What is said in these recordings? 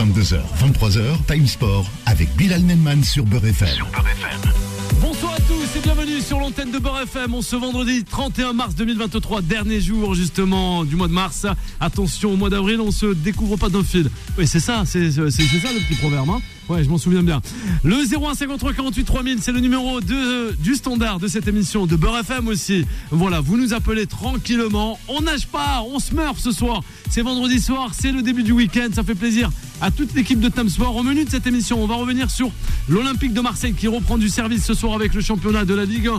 22h, 23h, Time Sport avec Bilal Nenman sur Beurre FM. Bonsoir à tous et bienvenue sur l'antenne de Beurre FM. On ce vendredi 31 mars 2023, dernier jour justement du mois de mars. Attention, au mois d'avril, on se découvre pas d'un fil. Oui, c'est ça, c'est ça le petit proverbe. Hein ouais, je m'en souviens bien. Le 0153 48 3000, c'est le numéro de, du standard de cette émission, de Beurre FM aussi. Voilà, vous nous appelez tranquillement. On nage pas, on se meurt ce soir. C'est vendredi soir, c'est le début du week-end. Ça fait plaisir à toute l'équipe de Time Sport. Au menu de cette émission, on va revenir sur l'Olympique de Marseille qui reprend du service ce soir avec le championnat de la Ligue 1.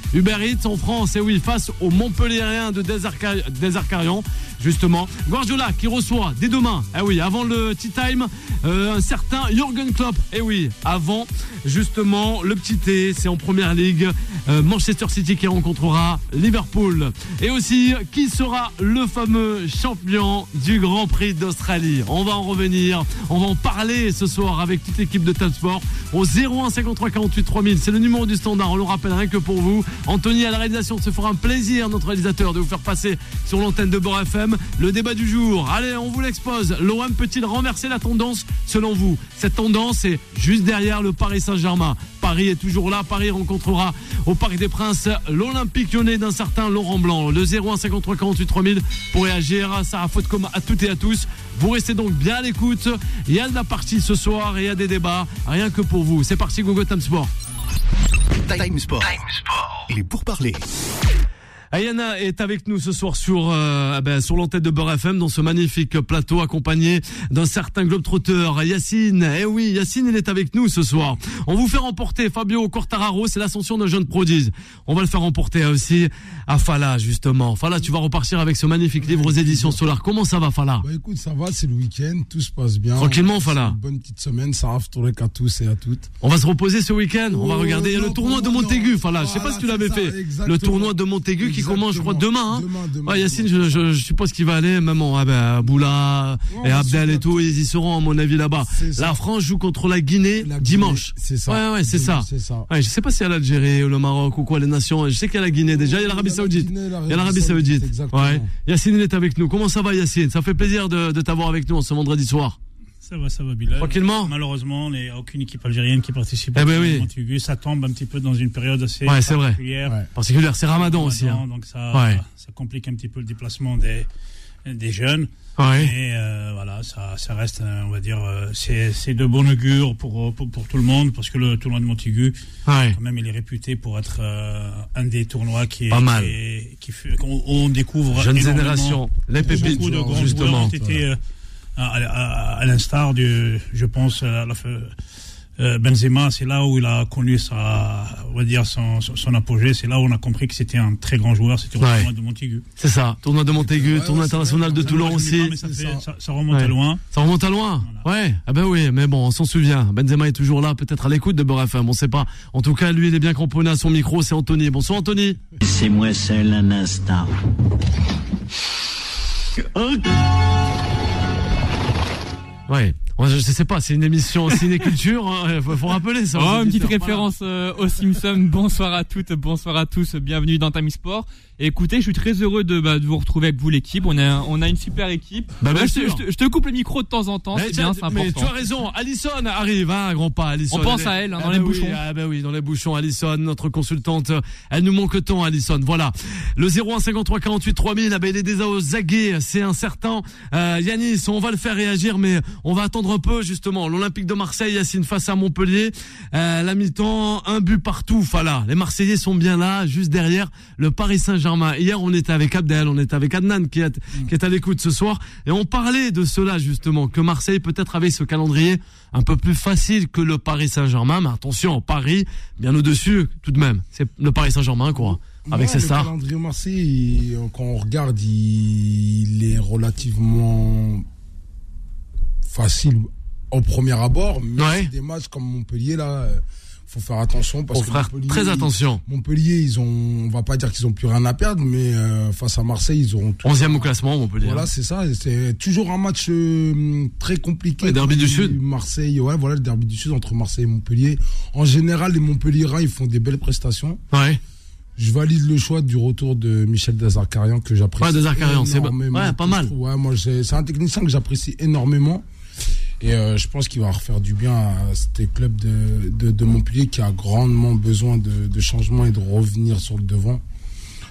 Uber Eats en France, et oui, face au Montpellierien de Desarca- Desarcarion, justement. Guardiola qui reçoit dès demain, eh oui, avant le tea time, euh, un certain Jürgen Klopp. Et oui, avant justement le petit thé, c'est en première ligue. euh, Manchester City qui rencontrera Liverpool. Et aussi, qui sera le fameux champion du Grand Prix d'Australie? On va en revenir, on va en parler ce soir avec toute l'équipe de Top Sport au 01 53 48 3000. C'est le numéro du standard, on le rappelle rien que pour vous. Anthony à la réalisation, se fera un plaisir, notre réalisateur, de vous faire passer sur l'antenne de Bord FM le débat du jour. Allez, on vous l'expose. L'OM peut-il renverser la tendance? Selon vous Cette tendance est juste derrière le Paris Saint-Germain. Paris est toujours là. Paris rencontrera au Parc des Princes l'Olympique lyonnais d'un certain Laurent Blanc. Le 01 53 48 3000 pour réagir. Ça comme à toutes et à tous. Vous restez donc bien à l'écoute. Il y a de la partie ce soir et il y a des débats. Rien que pour vous. C'est parti, Google Time Sport. Time Sport. Les pourparlers. Ayana est avec nous ce soir sur euh, ah ben, sur l'antenne de Beurre FM dans ce magnifique plateau accompagné d'un certain globetrotter Yacine. Eh oui, Yacine il est avec nous ce soir. On vous fait remporter Fabio Quartararo, c'est l'ascension d'un jeune prodige. On va le faire remporter aussi à Fala justement. Fala, tu vas repartir avec ce magnifique livre aux éditions Solar. Comment ça va Fala? Bah écoute, ça va, c'est le week-end, tout se passe bien. Tranquillement, Fala. Une Bonne petite semaine, ça raftourek à tous et à toutes. On va se reposer ce week-end. On va Oh, regarder le non, tournoi de pour moi, Montaigu. Fala, je sais pas Voilà, si tu l'avais fait. exactement. Le tournoi de Montaigu qui commence, je crois, demain. hein. Demain, demain, Ouais, Yacine, demain. je, je, je suppose qu'il va aller, même en, ah ben, Boula et on Abdel et tout, ils y seront, à mon avis, là-bas. La France joue contre la Guinée La Guinée, dimanche. C'est ça. Ouais, ouais, c'est ça. Ça. Ouais, je sais pas si y a l'Algérie ou le Maroc ou quoi, les nations. Je sais qu'il y a la Guinée déjà, il y a l'Arabie Saoudite. Il y a l'Arabie Saoudite. Yacine, il est avec nous. Comment ça va, Yacine? Ça fait plaisir de, de t'avoir avec nous ce vendredi soir. Ça va, ça va, Bilal. Tranquillement Malheureusement, il n'y a aucune équipe algérienne qui participe Eh au ben oui. Ça tombe un petit peu dans une période assez Ouais, particulière. Ouais. Particulière, c'est Ramadan aussi. Ramadan, Hein. Donc ça, Ouais. ça complique un petit peu le déplacement des, des jeunes. Ouais. Et euh, voilà, ça, ça reste, euh, on va dire, euh, c'est de bon augure pour, pour, pour tout le monde, parce que le tournoi de Montaigu, Ouais. quand même, il est réputé pour être euh, un des tournois qui est, Pas mal. qui, est- qui fait- qu'on- on découvre Jeune génération, les pépites, beaucoup de grands joueurs justement. ont été, euh, à, à- à l'instar du, je pense, à la, fin- euh, Benzema, c'est là où il a connu sa, on va dire son, son, son apogée. C'est là où on a compris que c'était un très grand joueur. C'était au Ouais. tournoi de Montaigu. C'est ça. Tournoi de Montaigu, Ouais, tournoi ouais, c'est international de Toulon moi, aussi. ça, C'est fait- ça. ça- ça remonte Ouais. à loin. Ça remonte à loin. Ouais. Ah ben oui, mais bon, on s'en souvient. Benzema est toujours là, peut-être à l'écoute de Beurre FM, on sait pas. En tout cas, lui, il est bien cramponné à son micro, c'est Anthony. Bonsoir Anthony. Laissez-moi seul un instant. Ouais, Je sais pas, c'est une émission cinéculture, hein. faut, faut rappeler ça. Oh, une petite référence euh, aux Simpsons. Bonsoir à toutes, bonsoir à tous, bienvenue dans Time Sport. Écoutez, je suis très heureux de, bah, de vous retrouver avec vous l'équipe. On a, on a une super équipe. Bah, bien Moi, je, sûr. je te, je te coupe le micro de temps en temps, c'est bien, c'est mais tu as important. raison, Alison arrive, hein, grand pas, Alison. On pense à elle, hein, Ah dans les bah oui, bouchons. ah bah oui, dans les bouchons, Alison, notre consultante. Elle nous manque tant, Alison. Voilà. Le 0153 48 3000, ah il est déjà aux aguets, c'est incertain. Euh, Yanis, on va le faire réagir, mais on va attendre un peu, justement. L'Olympique de Marseille, Yacine face à Montpellier. Euh, la mi-temps, un but partout, voilà. Les Marseillais sont bien là, juste derrière le Paris Saint-Germain. Hier, on était avec Abdel, on était avec Adnan qui est, qui est à l'écoute ce soir. Et on parlait de cela, justement, que Marseille peut-être avait ce calendrier un peu plus facile que le Paris Saint-Germain. Mais attention, Paris, bien au-dessus, tout de même. C'est le Paris Saint-Germain, quoi. Avec ses le calendrier Marseille, il- quand on regarde, il, il est relativement facile au premier abord. Mais Ouais. des matchs comme Montpellier, là, euh, faut faire attention. Parce Faut que faire Montpellier, très attention. Montpellier, ils ont, on va pas dire qu'ils ont plus rien à perdre, mais euh, face à Marseille, ils auront tout. 11e au classement, on dire. Voilà, c'est ça. C'est toujours un match euh, très compliqué. Le derby du Sud. Marseille, ouais, voilà, le derby du Sud entre Marseille et Montpellier. En général, les Montpelliérains, ils font des belles prestations. Ouais. Je valide le choix du retour de Michel Dazarkarian que j'apprécie. Ouais, Dazarkarian, c'est. Ouais, pas mal. Ouais, moi, c'est un technicien que j'apprécie énormément. Et euh, je pense qu'il va refaire du bien à ce club de, de, de Montpellier qui a grandement besoin de, de changement et de revenir sur le devant.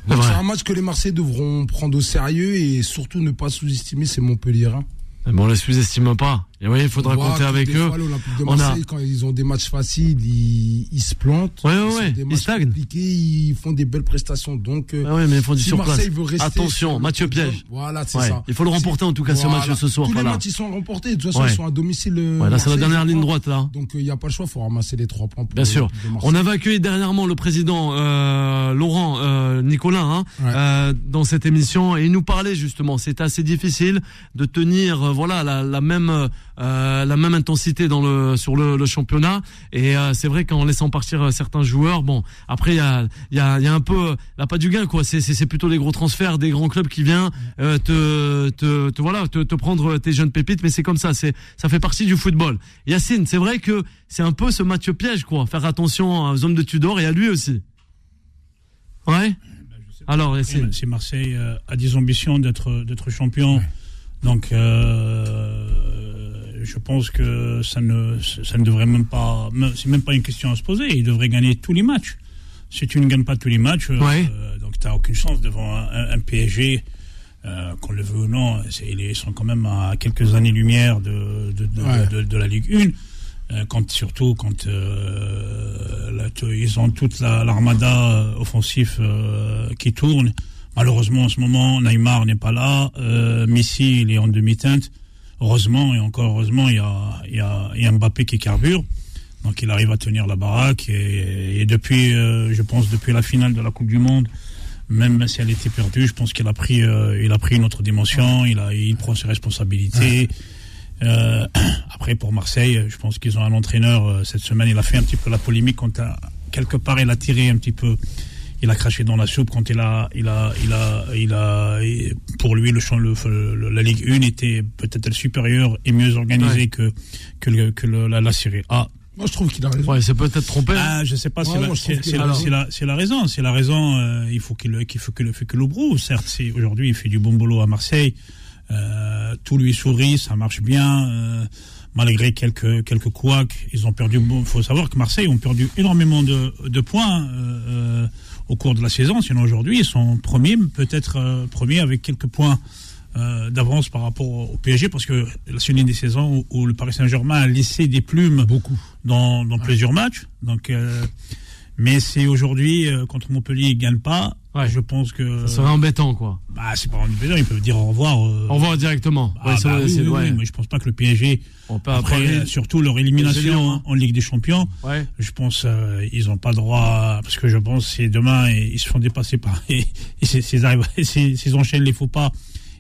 C'est Donc, vrai. C'est un match que les Marseillais devront prendre au sérieux et surtout ne pas sous-estimer ces Montpelliérains. Mais on les sous-estime pas. Et oui, il faudra voit compter avec eux. On a- quand ils ont des matchs faciles, ils, ils se plantent. Ouais, ouais, Ils ouais, des ils stagnent. compliqués, ils font des belles prestations. Donc, euh, Ah ouais, mais ils font du si. Marseille veut rester Attention, Mathieu Piège. Voilà, c'est ça. il faut le remporter en tout cas ce Voilà. match ce soir. Tous Voilà. les matchs ils sont remportés. De toute façon, ils sont à domicile. euh, Ouais, là, c'est la dernière ligne droite là. Donc il n'y a pas le choix, il faut ramasser les trois points. Pour Bien sûr. On avait accueilli dernièrement le président euh, Laurent euh, Nicolas hein, euh, dans cette émission et il nous parlait justement. C'est assez difficile de tenir euh, voilà la, la même euh, la même intensité dans le sur le, le championnat et euh, c'est vrai qu'en laissant partir euh, certains joueurs, bon après il y a il y a, y a un peu là pas du gain quoi. C'est c'est plutôt les gros transferts des grands clubs qui viennent euh, te, te te voilà te, te prendre tes jeunes pépites mais c'est comme ça. C'est ça fait partie du football. Yacine, c'est vrai que c'est un peu ce Mathieu piège quoi. Faire attention aux hommes de Tudor et à lui aussi. Ouais? Alors Yacine. Si Marseille a des ambitions d'être d'être champion, donc euh, je pense que ça ne ça ne devrait même pas, c'est même pas une question à se poser. Il devrait gagner tous les matchs. Si tu ne gagnes pas tous les matchs, euh, Ouais. euh, donc tu n'as aucune chance devant un, PSG. euh, qu'on le veut ou non, ils sont quand même à quelques années-lumière de, de, de, Ouais. de- de la Ligue 1. Euh, quand, surtout quand là, ils ont toute la- l'armada euh, offensif qui tourne. Malheureusement, en ce moment, Neymar n'est pas là. Messi, il est en demi-teinte. Heureusement, et encore heureusement, il y a, il y, a, il y a Mbappé qui carbure. Donc, il arrive à tenir la baraque. Et, et depuis, euh, je pense, depuis la finale de la Coupe du Monde, même si elle était perdue, je pense qu'il a pris, euh, il a pris une autre dimension. Il a, il prend ses responsabilités. Euh, après, pour Marseille, je pense qu'ils ont un entraîneur. euh, cette semaine, il a fait un petit peu la polémique quand à- quelque part il a tiré un petit peu. Il a craché dans la soupe quand il a, il a, il a, il a. Pour lui, le, champ- le, le- la Ligue 1 était peut-être supérieure et mieux organisée Ouais. que que, le- que le- la, la Série A. Moi, je trouve qu'il a raison. Ouais, c'est peut-être trompé. hein. Ah, je sais pas, c'est Ouais, la, la, raison. c'est la, la raison, c'est la raison. euh, il faut qu'il, qu'il faut qu'il fait que le brou. Certes, c'est aujourd'hui, il fait du bon boulot à Marseille. Euh, tout lui sourit, ça marche bien. euh, malgré quelques quelques couacs, ils ont perdu. Il faut savoir que Marseille ont perdu énormément de, de points euh, euh, au cours de la saison. Sinon aujourd'hui, ils sont premiers, peut-être euh, premiers avec quelques points euh, d'avance par rapport au PSG, parce que c'est une des saisons où, où le Paris Saint-Germain a laissé des plumes Beaucoup. dans, dans plusieurs matchs. Donc, euh, mais c'est aujourd'hui contre Montpellier, ils gagnent pas. Ouais. Je pense que Ça serait embêtant quoi. bah, c'est pas embêtant, ils peuvent dire au revoir. euh, Au revoir directement. ah, Ouais, bah oui, oui, ouais. oui, mais je pense pas que le PSG, On peut après, après. euh, surtout leur élimination hein. en Ligue des Champions, Ouais. je pense euh, ils n'ont pas le droit, à- parce que je pense que c'est demain ils se font dépasser par s'ils enchaînent les faux pas,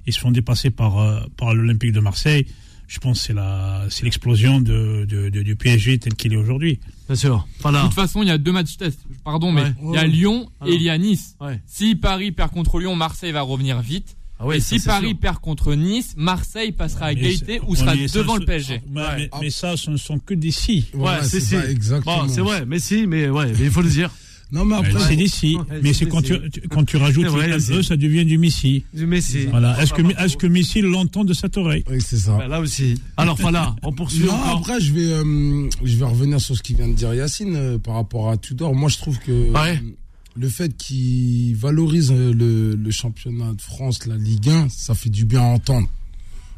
ils se font dépasser par euh, par l'Olympique de Marseille. Je pense que c'est la c'est l'explosion de, de, de- du PSG tel qu'il est aujourd'hui. Bien sûr. De toute façon, il y a deux matchs test. Pardon, mais Ouais. il y a Lyon Alors. et il y a Nice. Ouais. Si Paris perd contre Lyon, Marseille va revenir vite. Ah ouais, et si Paris sûr. perd contre Nice, Marseille passera à égalité ou sera devant le PSG. Mais, Ouais. mais- mais ça, ce ne sont que des si. Ouais, c'est si. exactement. Bon, c'est vrai, mais si, mais ouais, mais il faut le dire. Non, mais après, c'est des si. Ouais, mais c'est quand tu, quand tu rajoutes vrai, le ça devient du Messi. Du Messi. Voilà. Est-ce que, est-ce que Messi l'entend de cette oreille oui, c'est ça. Bah, là aussi. Alors voilà, on poursuit Non, encore. après, je vais, euh, je vais revenir sur ce qu'il vient de dire Yacine euh, par rapport à Tudor. Moi, je trouve que Ouais. euh, le fait qu'il valorise le, le championnat de France, la Ligue 1, ça fait du bien à entendre.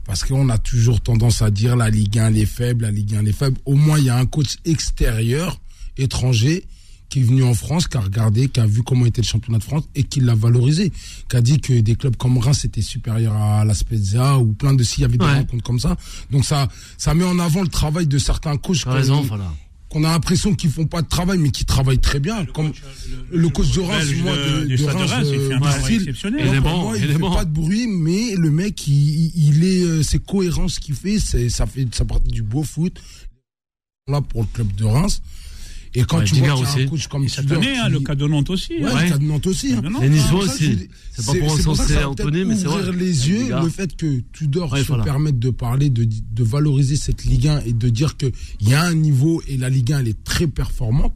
Parce qu'on a toujours tendance à dire la Ligue 1 elle est faible, la Ligue 1 elle est faible. Au moins, il y a un coach extérieur, étranger, qui est venu en France, qui a regardé, qui a vu comment était le championnat de France et qui l'a valorisé. Qui a dit que des clubs comme Reims étaient supérieurs à la Spezia ou plein de s'il y avait des Ouais. rencontres comme ça. Donc ça, ça met en avant le travail de certains coachs voilà. qu'on a l'impression qu'ils font pas de travail, mais qui travaillent très bien. Comme le coach de Reims, moi, de- de, de Reims, Reims, il euh, fait un du travail style, exceptionnel. Il moi, fait bon. pas de bruit, mais le mec, il, est, euh, c'est cohérent ce qu'il fait, c'est, ça fait, ça partie du beau foot. Là, pour le club de Reims. Et quand Ouais, tu vois aussi. un coach comme cette Tudor hein, le cas de Nantes aussi. Ouais, hein. Ouais. le cas de Nantes aussi. hein. Les Niçois ça que aussi. C'est pas pour ça encenser ça Anthony, mais c'est vrai. ouvrir les yeux, le fait que Tudor se voilà. permette de parler, de, de valoriser cette Ligue 1 et de dire qu'il y a un niveau et la Ligue 1 elle est très performante,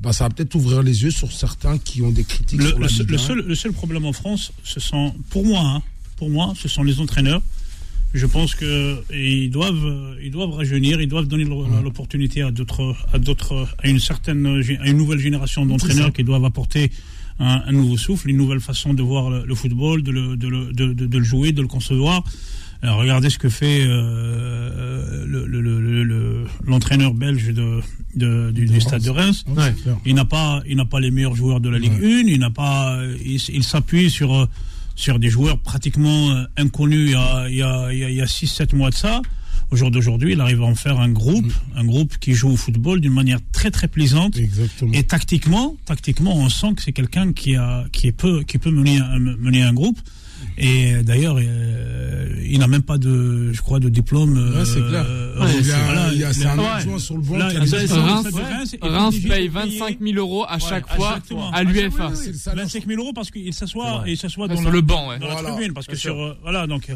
bah, ça va peut-être ouvrir les yeux sur certains qui ont des critiques Le, sur la le Ligue le 1. seul- le seul problème en France, ce sont, pour moi, hein, pour moi, ce sont les entraîneurs. Je pense que ils doivent, euh, ils doivent rajeunir, ils doivent donner l'opportunité à d'autres, à d'autres, à une certaine, à une nouvelle génération d'entraîneurs qui doivent apporter un, un nouveau souffle, une nouvelle façon de voir le, le football, de le, de, le, de, le jouer, de le concevoir. Alors, regardez ce que fait euh, le- l'entraîneur belge de, du, du stade de Reims. Ouais. Il n'a pas, il n'a pas les meilleurs joueurs de la Ligue 1. Il n'a pas, il, il s'appuie sur euh, sur des joueurs pratiquement euh, inconnus il y a il y a il y a, il y a six sept mois de ça. Au jour d'aujourd'hui, il arrive à en faire un groupe, un groupe qui joue au football d'une manière très très plaisante. Exactement. Et tactiquement, tactiquement, on sent que c'est quelqu'un qui a, qui est peu, qui peut mener mener un groupe. Et d'ailleurs, euh, il n'a même pas de, je crois, de diplôme. Ouais, c'est euh, clair. euh, Ouais, il y a- voilà, il y a- c'est un ouais. adjoint sur le banc Là, Reims, paye de payer- 25 000 euros à chaque Ouais, fois à salaire. 25 000 euros parce qu'il s'assoit et il s'assoit dans le banc, ouais. dans la tribune parce que sur euh, voilà donc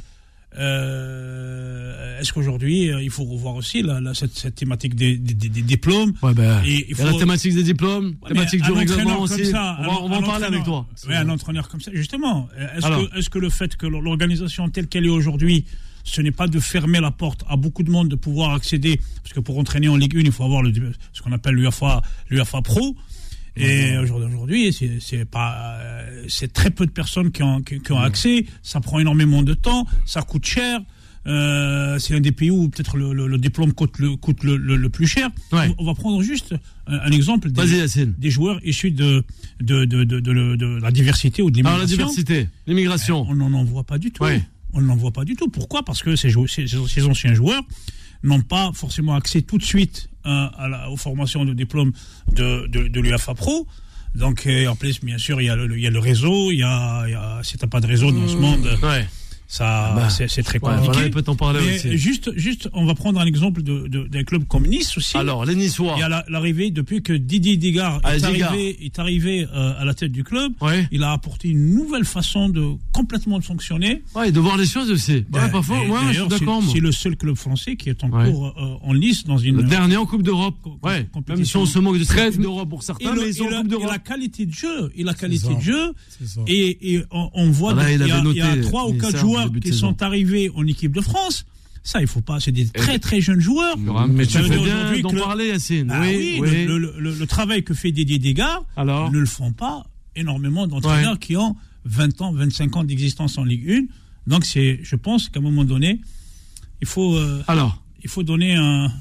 euh, est-ce qu'aujourd'hui euh, il faut revoir aussi la, la- cette, cette thématique des, des, des- des diplômes Ouais. Et il il y a la thématique des diplômes, Ouais, thématique du règlement aussi. ça, on va, on en parler avec toi. Ouais, un entraîneur comme ça, justement. Est-ce que, le fait que l'organisation telle qu'elle est aujourd'hui, ce n'est pas de fermer la porte à beaucoup de monde de pouvoir accéder, parce que pour entraîner en Ligue 1, il faut avoir le, ce qu'on appelle l'UFA Pro. Et aujourd'hui, c'est pas, euh, c'est très peu de personnes qui ont, qui, qui ont accès. Ça prend énormément de temps, ça coûte cher. Euh, c'est un des pays où peut-être le, le- le diplôme coûte le, coûte le, le- le plus cher. Ouais. On, va prendre juste un, un exemple. des- joueurs issus de, de, la diversité ou de Alors, la l'immigration. diversité, l'immigration. On n'en en voit pas du tout. Ouais. On n'en voit pas du tout. Pourquoi? Parce que ces, jou- ces, ces anciens joueurs n'ont pas forcément accès tout de suite à la, aux formations de diplôme de, de, de l'UFA Pro. Donc, en plus, bien sûr, il y a le, il y a le réseau. Il y a, il y a, si t'as pas de réseau dans ce monde, Ouais. Ça, bah, c'est très Ouais, compliqué. il peut t'en parler Mais aussi. juste, juste, on va prendre un exemple de- de- d'un club comme Nice aussi. Alors, les Niçois. Il y a la- l'arrivée, depuis que Didier Digard Ah, est, arrivé, est arrivé euh, à la tête du club, Ouais. il a apporté une nouvelle façon de complètement de fonctionner. Ouais, et de voir les choses aussi. Ouais, et Ouais, je suis d'accord, c'est- le seul club français qui est en Ouais. cours euh, en lice dans une. Le dernier en Coupe d'Europe. Ouais. Même si on se moque de cette 13 Coupe d'Europe pour certains, mais ils en Coupe d'Europe. la qualité de jeu, et la qualité de jeu, et, on, voit qu'il il y, a- avait il y a noté trois ou quatre Nissan au joueurs qui saison. sont arrivés en équipe de France. Ça, il faut pas. C'est des très très jeunes joueurs. Mais tu fais bien d'en parler, Yacine. Ah oui, oui, oui. Le, le- le- le travail que fait Didier Desgars Alors ne le font pas énormément d'entraîneurs Ouais. qui ont 20 ans, 25 ans d'existence en Ligue 1. Donc c'est, je pense qu'à un moment donné, il faut, euh, Alors il faut donner un,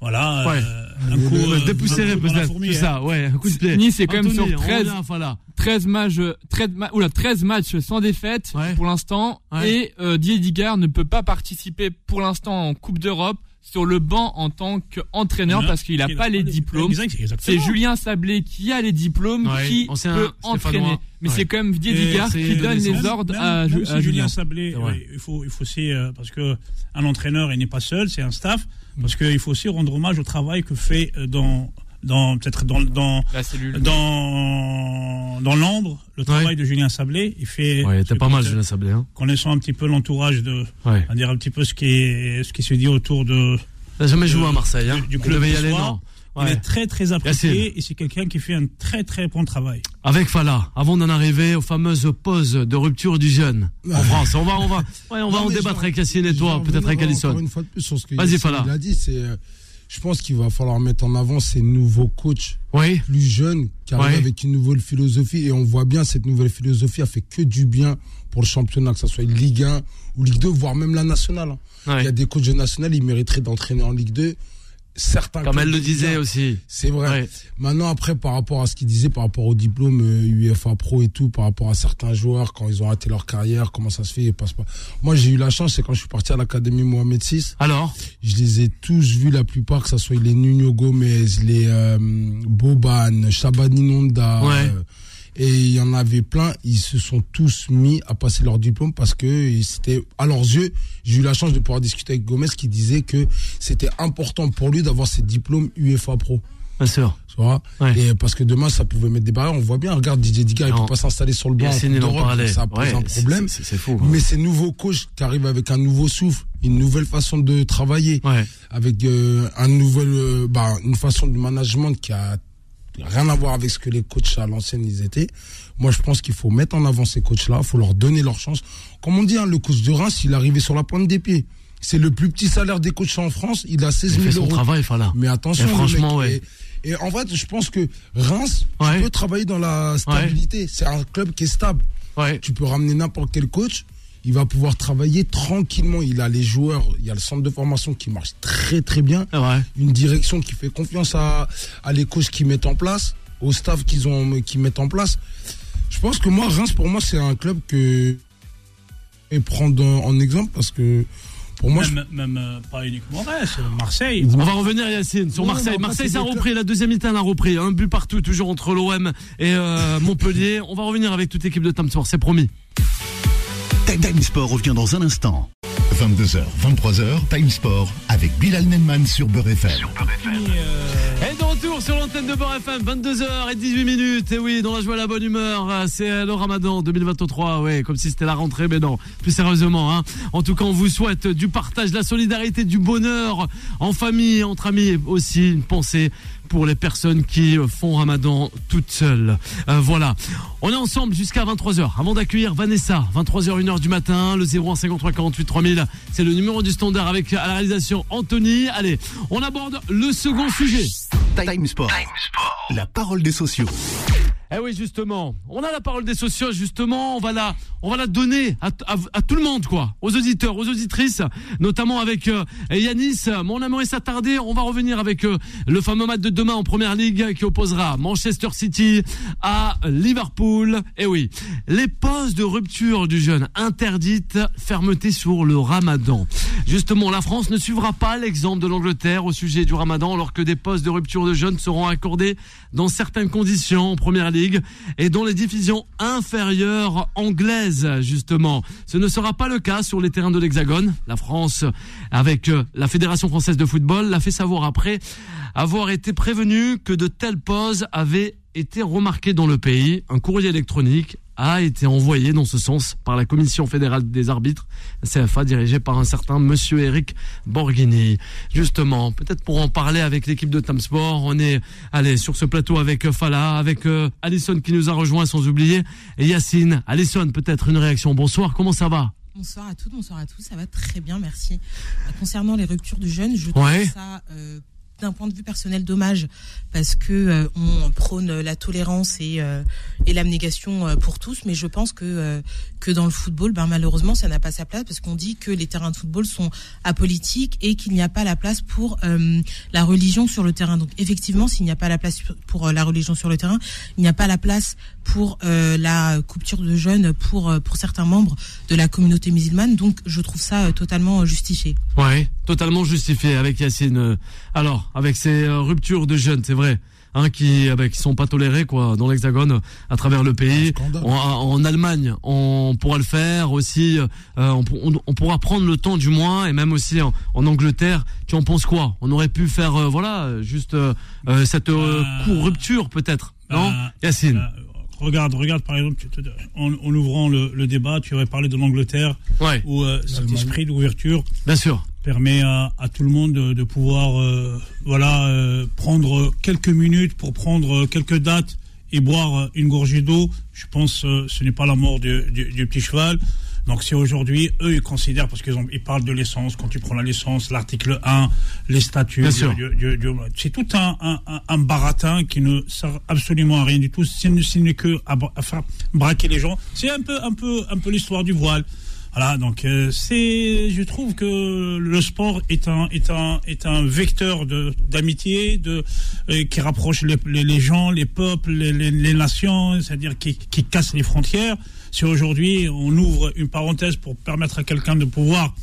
voilà, Ouais. euh, un coup, Ouais, euh, un coup la peut-être. C'est ça, ouais, un coup de pied. Nice, c'est quand même sur on 13. revient à Fala. 13 matchs, euh, 13, ma- oula, 13 matchs sans défaite Ouais. pour l'instant. Ouais. Et euh, Didier Digard ne peut pas participer pour l'instant en Coupe d'Europe sur le banc en tant qu'entraîneur parce qu'il n'a pas les diplômes. C'est. Julien Sablé qui a les diplômes, Ouais, qui ancien peut entraîner. Mais Ouais. c'est quand même Digard qui donne les ordres Même- à, même Ju- si à Julien. Sablé, oui, il faut, il faut aussi, euh, parce que un entraîneur, il n'est pas seul, c'est un staff, parce qu'il faut aussi rendre hommage au travail que fait euh, dans, dans peut-être dans, dans, La cellule. dans, dans l'ombre, le travail de Julien Sablé. Il fait, Ouais, pas mal, Julien Sablé. Hein. connaissant un petit peu l'entourage de, Ouais. on va dire un petit peu ce qui est, ce qui se dit autour de, jamais joué à Marseille, hein du- du Il club devait y aller, soir. non. Il est très très apprécié et c'est quelqu'un qui fait un très très bon travail. Avec Fala, avant d'en arriver aux fameuses pauses de rupture du jeune en France. On va, on va, ouais, on va Non, en débattre avec Yacine et toi, peut-être avec. Encore une fois de plus sur ce que Vas-y, Fala. il a dit, c'est, euh, je pense qu'il va falloir mettre en avant ces nouveaux coachs Oui, plus jeunes qui arrivent avec une nouvelle philosophie et on voit bien cette nouvelle philosophie a fait que du bien pour le championnat, que ce soit Ligue 1 ou Ligue 2, voire même la nationale. Ouais. Il y a des coachs nationaux, ils mériteraient d'entraîner en Ligue 2. Certains comme elle le disait 1, aussi. C'est vrai. Ouais. Maintenant, après, par rapport à ce qu'il disait, par rapport au diplôme euh, UEFA Pro et tout, par rapport à certains joueurs, quand ils ont raté leur carrière, comment ça se fait, ils passent pas. Moi, j'ai eu la chance, c'est quand je suis parti à l'Académie Mohamed VI, Alors, je les ai tous vus, la plupart, que ce soit les Nuno Gomez, les euh, Boban, Shabani Nonda, Ouais. euh, et il y en avait plein, ils se sont tous mis à passer leur diplôme parce que c'était, à leurs yeux, j'ai eu la chance de pouvoir discuter avec Gomez qui disait que c'était important pour lui d'avoir ses diplômes UEFA Pro. bien sûr. Tu vois Ouais. Et parce que demain, ça pouvait mettre des barrières. On voit bien, regarde, Didier Digard, il Non. peut pas s'installer sur le banc. en. Ça pose Ouais, un problème. c'est- C'est fou. hein. Mais ces nouveaux coachs qui arrivent avec un nouveau souffle, une nouvelle façon de travailler, Ouais. avec euh, un nouvel, euh, bah, une façon de management qui a rien à voir avec ce que les coachs à l'ancienne ils étaient. Moi, je pense qu'il faut mettre en avant ces coachs-là, il faut leur donner leur chance. Comme on dit, hein, le coach de Reims, il est arrivé sur la pointe des pieds. C'est le plus petit salaire des coachs en France. Il a 16 Il 000 fait son euros. travail, Fala. Mais attention, Et franchement, mec, ouais. Et, et en fait, je pense que Reims, Ouais. tu peux travailler dans la stabilité. C'est un club qui est stable. Ouais. Tu peux ramener n'importe quel coach. Il va pouvoir travailler tranquillement. Il a les joueurs, il y a le centre de formation qui marche très très bien. Vrai. Une direction qui fait confiance à, à les coachs qui mettent en place, au staff qu'ils ont, qui mettent en place. Je pense que moi, Reims, pour moi, c'est un club que et prendre en exemple parce que pour moi, je- même, euh, pas uniquement Reims, euh, Marseille. On va revenir Yacine sur Marseille. Marseille ça a repris, la deuxième mi-temps a repris. Un but partout, toujours entre l'OM et euh, Montpellier. On va revenir avec toute l'équipe de Tamsoir, c'est promis. Time Sport revient dans un instant. 22h, 23h, Time Sport avec Bilal Nenman sur Beurre FM. Et de retour sur l'antenne de Beurre FM, 22h et 18 minutes. Et oui, dans la joie et la bonne humeur, euh, c'est le Ramadan 2023. Ouais, comme si c'était la rentrée, mais non, plus sérieusement. Hein. En tout cas, on vous souhaite du partage, de la solidarité, du bonheur en famille, entre amis, aussi une pensée pour les personnes qui euh, font Ramadan toutes seules. Euh, voilà. On est ensemble jusqu'à 23h. Avant d'accueillir Vanessa, 23h, 1h du matin, le 0153 48 3000, c'est le numéro du standard avec à la réalisation Anthony. Allez, on aborde le second sujet. Time Sport. La parole des sociaux. Eh oui, justement, on a la parole des sociaux, justement, on va la, on va la donner à, tout le monde, quoi, aux auditeurs, aux auditrices, notamment avec euh, Yanis. Mais on aimerait s'attarder, on va revenir avec euh, le fameux match de demain en Première Ligue qui opposera Manchester City à Liverpool. Eh oui, les pauses de rupture du jeûne interdites, fermeté sur le Ramadan. Justement, la France ne suivra pas l'exemple de l'Angleterre au sujet du Ramadan, alors que des pauses de rupture de jeûne seront accordées dans certaines conditions en Première Ligue et dans les divisions inférieures anglaises, justement. Ce ne sera pas le cas sur les terrains de l'Hexagone. La France, avec euh, la Fédération française de football, l'a fait savoir après avoir été prévenu que de telles pauses avaient été remarquées dans le pays. Un courrier électronique a été envoyé dans ce sens par la Commission fédérale des arbitres, CFA, dirigée par un certain Monsieur Eric Borghini. Justement, peut-être pour en parler avec l'équipe de Tamsport, on est allé sur ce plateau avec euh, Fala, avec euh, Alison qui nous a rejoint, sans oublier, et Yacine. Alison, peut-être une réaction. Bonsoir, comment ça va? Bonsoir à toutes, bonsoir à tous, ça va très bien, merci. Concernant les ruptures du jeûne, je trouve Ouais. ça euh, d'un point de vue personnel dommage parce que euh, on prône la tolérance et, euh, et l'abnégation euh, pour tous, mais je pense que que dans le football, ben malheureusement, ça n'a pas sa place parce qu'on dit que les terrains de football sont apolitiques et qu'il n'y a pas la place pour euh, la religion sur le terrain. Donc effectivement, s'il n'y a pas la place pour euh, la religion sur le terrain, il n'y a pas la place pour euh, la coupure de jeûne pour euh, pour certains membres de la communauté musulmane. Donc je trouve ça euh, totalement justifié. Ouais, totalement justifié avec Yacine. Alors, avec ces ruptures de jeunes, c'est vrai, hein, qui, euh, bah, qui sont pas tolérées quoi dans l'Hexagone, à travers le pays. En, en Allemagne, on pourra le faire aussi. euh, on, pour- on- on pourra prendre le temps du moins, et même aussi en, en Angleterre. Tu en penses quoi? On aurait pu faire, euh, voilà, juste euh, euh, cette euh, courte rupture peut-être, non? Euh, Yacine euh, regarde, regarde par exemple, tu te- en, en ouvrant le, le débat, tu aurais parlé de l'Angleterre Ouais, où euh, cet esprit d'ouverture bien sûr. Permet à, à tout le monde de, de pouvoir euh, voilà euh, prendre quelques minutes pour prendre quelques dates et boire une gorgée d'eau. Je pense euh, ce n'est pas la mort du, du- du petit cheval. Donc c'est aujourd'hui, eux, ils considèrent, parce qu'ils ils parlent de l'essence, quand tu prends la licence, l'article 1, les statuts, c'est tout un, un, un- un baratin qui ne sert absolument à rien du tout, ce n'est que à, à faire braquer les gens. C'est un peu, un peu, un peu l'histoire du voile. Voilà, donc euh, c'est, je trouve que le sport est un est un est un vecteur d'amitié, euh, qui rapproche les, les, gens, les peuples, les, les, nations, c'est-à-dire qui casse les frontières. Si aujourd'hui on ouvre une parenthèse pour permettre à quelqu'un de pouvoir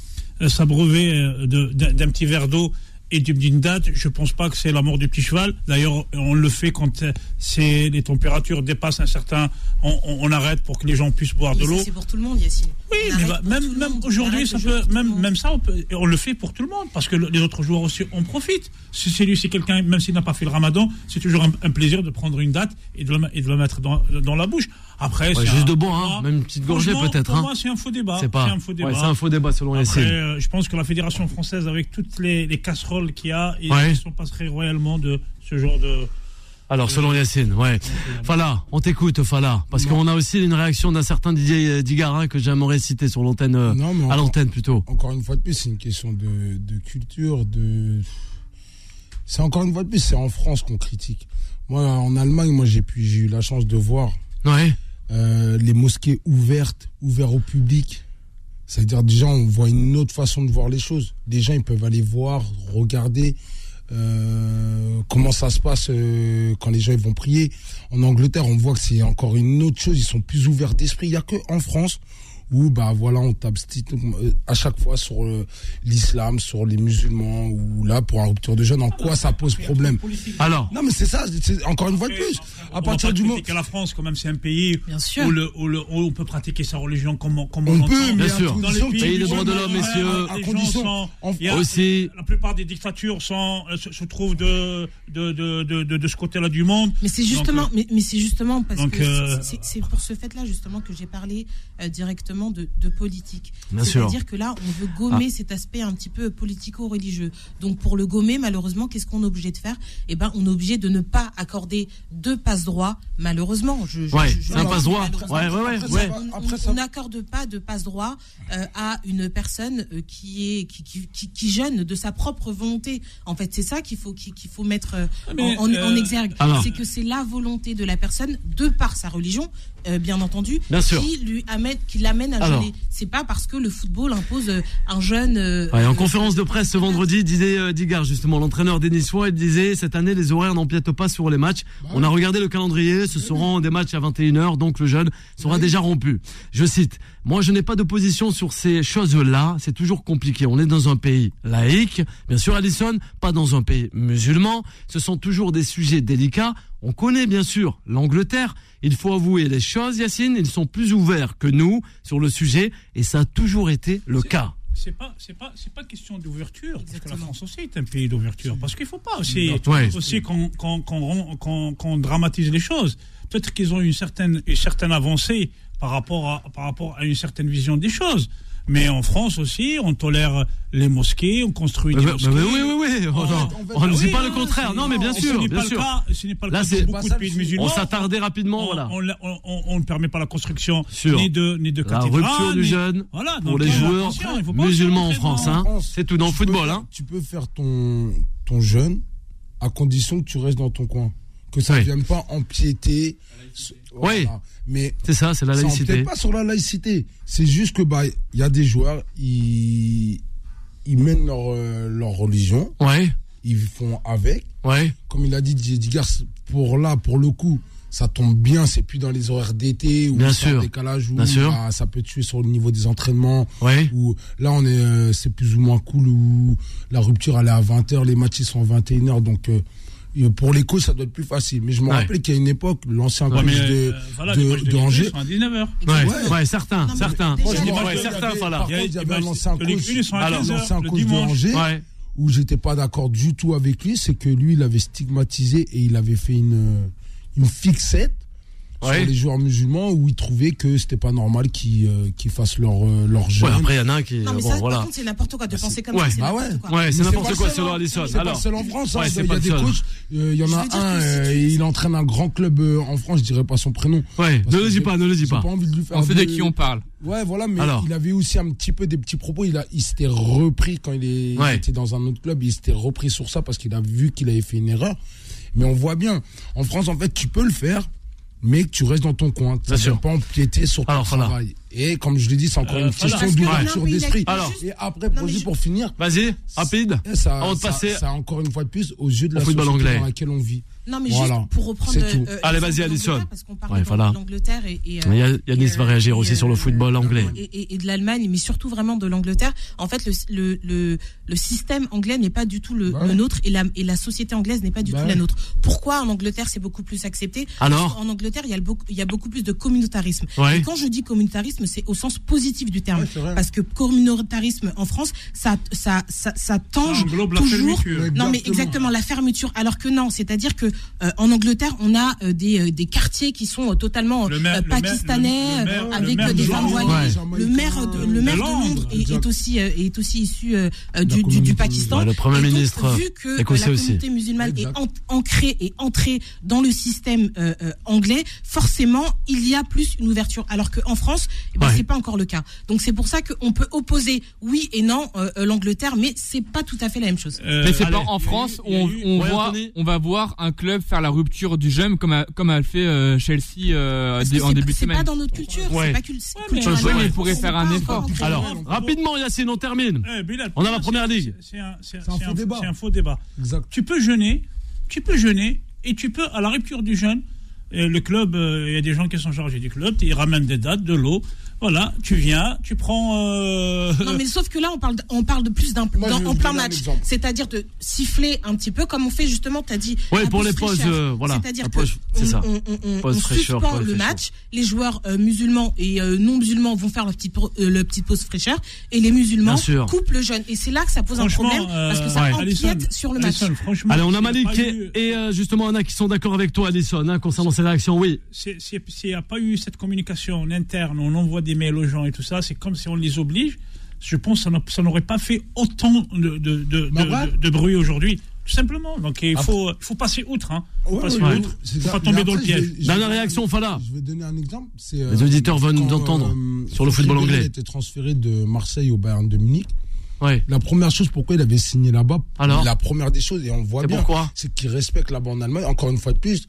euh, s'abreuver d'un petit verre d'eau et d'une- d'une date, je pense pas que c'est la mort du petit cheval. D'ailleurs, on le fait quand euh, c'est les températures dépassent un certain, on, on- on arrête pour que les gens puissent boire de l'eau. C'est pour tout le monde, Yacine. Oui, mais bah, même, même aujourd'hui, ça peut, même, même ça, on, peut- on le fait pour tout le monde, parce que le- les autres joueurs aussi en profitent. Si c'est lui, c'est quelqu'un, même s'il n'a pas fait le ramadan, c'est toujours un, un plaisir de prendre une date et de le, et de le mettre dans, dans la bouche. Après, Ouais, c'est juste un- de boire, pour hein, même une petite gorgée peut-être. Pour hein. moi, c'est un faux débat. C'est pas. un faux débat. Ouais, c'est un faux débat selon Après, Yacine. euh, je pense que la fédération française, avec toutes les, les casseroles qu'il y a, ils Ouais. ne sont pas très royalement de ce genre de, Alors, selon Yacine, ouais. Fala, on t'écoute, Fala. Parce qu'on a aussi une réaction d'un certain Didier Digarin que j'aimerais citer sur l'antenne, euh, à l'antenne plutôt. Encore une fois de plus, c'est une question de, de culture, de. C'est encore une fois de plus, c'est en France qu'on critique. Moi, en Allemagne, moi, j'ai pu, j'ai eu la chance de voir Ouais. Euh, les mosquées ouvertes, ouvertes au public. C'est-à-dire, déjà, on voit une autre façon de voir les choses. Les gens, ils peuvent aller voir, regarder euh, comment ça se passe euh, quand les gens ils vont prier. En Angleterre, on voit que c'est encore une autre chose. Ils sont plus ouverts d'esprit. Il n'y a que France où, bah voilà, on tape euh, à chaque fois sur euh, l'islam, sur les musulmans, ou là, pour un rupture de jeûne, en quoi ça pose problème? Alors, Non, mais c'est ça, encore une fois de plus. À partir du moment. que la France, quand même, c'est un pays Bien sûr. où, le, où, le- où on peut pratiquer sa religion comme, on- comme On on, peut, Bien sûr. Dans les pays Pays des où droits de l'homme, messieurs. À condition- sont- a- aussi. La plupart des dictatures sont, euh, se, se trouvent de, de, de, de, de, de ce côté-là du monde. Mais c'est justement, Donc, mais, mais c'est justement parce donc, que euh, c'est- pour ce fait-là justement que j'ai parlé euh, directement de, de politique. Ah. C'est-à-dire que là, on veut gommer cet aspect un petit peu politico-religieux. Donc pour le gommer, malheureusement, qu'est-ce qu'on est obligé de faire? Eh ben, on est obligé de ne pas accorder deux passes droits. Malheureusement, je, je- Ouais, je- je- un passe-droit. Ouais, ouais, ouais, On- n'accorde pas de passe droit euh, à une personne euh, qui est qui, qui, qui, qui jeûne de sa propre volonté. En fait, c'est ça qu'il faut qu'il faut mettre euh, en, en- euh, en exergue. alors. C'est que c'est la volonté de la personne, de par sa religion, euh, bien entendu, Bien sûr. qui lui amène, qui l'amène à Alors. jeûner. C'est pas parce que le football impose euh, un jeûne. euh, Ouais, en euh, conférence de presse ce vendredi, disait Digard, justement, l'entraîneur des Niçois, il disait cette année les horaires n'empiètent pas sur les matchs. On a regardé le calendrier, ce seront des matchs à 21h, donc le jeûne sera déjà rompu. Je cite Moi, je n'ai pas de position sur ces choses-là. C'est toujours compliqué. On est dans un pays laïque, bien sûr, Alison, pas dans un pays musulman. Ce sont toujours des sujets délicats. On connaît bien sûr l'Angleterre. Il faut avouer les choses, Yacine. Ils sont plus ouverts que nous sur le sujet, et ça a toujours été le cas. C'est pas, c'est pas, c'est pas question d'ouverture, parce que la. France aussi est un pays d'ouverture. Parce qu'il faut pas aussi, Ouais. aussi qu'on, qu'on, qu'on, rend- qu'on- qu'on dramatise les choses. Peut-être qu'ils ont une certaine, une certaine avancée par rapport à, par rapport à une certaine vision des choses. Mais en France aussi, on tolère les mosquées, on construit des bah, mosquées. oui, oui, oui. On, en ne oui, dit pas oui, le contraire. Non, mais bien sûr, ce n'est bien pas sûr. Le cas, ce n'est pas le Là, cas de beaucoup de pays musulmans. On s'attardait rapidement, On- voilà. on, l'a- on- on- on ne permet pas la construction ni de ni de La rupture du Voilà, pour les joueurs musulmans en rentrer France. Hein. C'est tout dans le football. Hein. Tu peux faire ton, ton jeûne à condition que tu restes dans ton coin. Que ça ne Oui. vienne pas empiéter. Oui. Voilà. Mais C'est ça, c'est la laïcité. pas sur la laïcité. C'est juste que bah il y a des joueurs, ils, ils mènent leur, euh, leur religion, Ouais, ils font avec. ouais. Comme il a dit Didier pour là, pour le coup, ça tombe bien, c'est plus dans les horaires d'été ou Bien un décalage où Bien sûr. bah, ça peut tuer sur le niveau des entraînements. Ouais. Où là, on est, euh, c'est plus ou moins cool où la rupture elle est à 20h, les matchs ils sont à 21h, donc euh, pour les coachs ça doit être plus facile. Mais je me Ouais. rappelle qu'il y a une époque, l'ancien Ouais, coach de, euh, voilà, de, de de Ligue 2 Angers. sont à 19h. Ouais, Ouais. ouais, certains, certains. Ouais, certains, il y avait- voilà. Par Il y contre, il avait un ancien coach, 1, ils sont à Alors, 15 heures, l'ancien coach de. Angers, Ouais. où j'étais pas d'accord du tout avec lui, c'est que lui, il avait stigmatisé et il avait fait une, une fixette Ouais. sur les joueurs musulmans où il trouvait que c'était pas normal qu'ils euh, qu'ils fassent leur, euh, leur jeûne. Ouais, après, il y en a un qui. Non, mais bon, ça, voilà. par contre, c'est n'importe quoi de penser comme ouais. ça. Bah ouais. Ouais, c'est n'importe quoi selon. Alisson. C'est pas seul en France. hein. Il y a des coachs. euh, Il y en a un. euh, il entraîne un grand club euh, en France. Je dirais pas son prénom. ouais, ne le dis pas, ne le dis J'ai pas. pas envie de lui faire. On sait de de- qui on parle. Ouais, voilà, mais Alors. il avait aussi un petit peu des petits propos. Il, a, il s'était repris quand il, est, il était dans un autre club. Il s'était repris sur ça parce qu'il a vu qu'il avait fait une erreur. Mais on voit bien. En France, en fait, tu peux le faire, mais que tu restes dans ton coin. Ça ne pas empiéter sur ton Alors, voilà. travail. Et comme je l'ai dit, c'est encore Euh, une voilà. question d'ouverture d'esprit. Alors. Et après, Non, pour, je- finir, Vas-y, rapide. ça, Avant de ça, passer ça, encore une fois de plus aux yeux de la société anglais. dans laquelle on vit. Non, mais Voilà. juste pour reprendre. C'est tout. euh, Allez, vas-y, Alison. Parce qu'on parle Ouais, de voilà. l'Angleterre et. et, euh, va euh, réagir et, aussi sur le euh, football anglais. Et, de l'Allemagne, mais surtout vraiment de l'Angleterre. En fait, le, le, le, le système anglais n'est pas du tout le, le ouais. nôtre et la, et la société anglaise n'est pas du Bah tout la nôtre. Pourquoi en Angleterre c'est beaucoup plus accepté? Alors Parce qu'en Angleterre, il y, a le beaucoup, il y a beaucoup plus de communautarisme. Ouais. Et quand je dis communautarisme, c'est au sens positif du terme. Parce que communautarisme en France, ça, ça, ça, ça tange Ça englobe la toujours. fermeture. Non, mais Exactement. exactement la fermeture. Alors que non, c'est-à-dire que euh, en Angleterre, on a euh, des, euh, des quartiers qui sont euh, totalement Le maire- euh, le maire- pakistanais, le maire- euh, le avec euh, des femmes voilées. Ouais. Le maire de, le maire de Londres. Est, aussi euh, est aussi issu du, du, communauté du Pakistan. Ouais, le Premier Et donc, ministre, vu que la aussi. communauté musulmane Exact. est an- ancrée et entrée dans le système anglais, forcément il y a plus une ouverture. Alors qu'en France, eh ben, Ouais. c'est pas encore le cas. Donc c'est pour ça qu'on peut opposer oui et non l'Angleterre, mais c'est pas tout à fait la même chose. Euh, Mais c'est pas en France où on, on Ouais, voit, on va voir un club faire la rupture du jeune comme a, comme a fait euh, Chelsea euh, dé- en début de c'est pas semaine. dans notre culture, Ouais. c'est pas cul- Ouais, mais- mais il pourrait faire un effort. Alors, rapidement, Yacine, on termine. Eh, Bilal, On a la première ligue. C'est un, faux débat. c'est un faux débat. Exact. Tu peux jeûner, tu peux jeûner et tu peux, à la rupture du jeûne, euh, le club, euh, il y a des gens qui sont chargés du club, ils ramènent des dates, de l'eau. Voilà, tu viens, tu prends. euh, Non, mais sauf que là, on parle, de, on parle de plus d'un, en plein match. C'est-à-dire de siffler un petit peu, comme on fait justement, tu as dit. La pour les pauses, euh, voilà, C'est-à-dire que on, ça. on, on, on- Pause on fraîcheur, suspend pause le fraîcheur. match. Les joueurs euh, musulmans et euh, non musulmans vont faire leur petite, pro- euh, leur petite pause fraîcheur. Et les musulmans coupent le jeûne. Et c'est là que ça pose un problème, parce que ça ouais. empiète Alisson, sur le match. Allez, on a Malik et, eu- et, euh, justement, on a qui sont d'accord avec toi, Alison, hein, concernant ces réactions. Oui. c'est- c'est- S'il n'y a pas eu cette communication en interne, on envoie des mails aux gens et tout ça, c'est comme si on les oblige. Je pense que ça n'a- ça n'aurait pas fait autant de, de, de, Bah de- ouais. de- de bruit aujourd'hui. Tout simplement. Donc il faut, il faut passer outre. Hein. Faut Ouais, passer ouais, outre. Faut pas tomber dans le piège. Dernière réaction, Fala. Je vais donner un exemple. c'est, euh, Les auditeurs veulent nous entendre euh, sur le football anglais. a été transféré de Marseille au Bayern de Munich. Ouais. La première chose, pourquoi il avait signé là-bas? Alors La première des choses, et on le voit bien, c'est qu'ils respectent là-bas en Allemagne. Encore une fois de plus,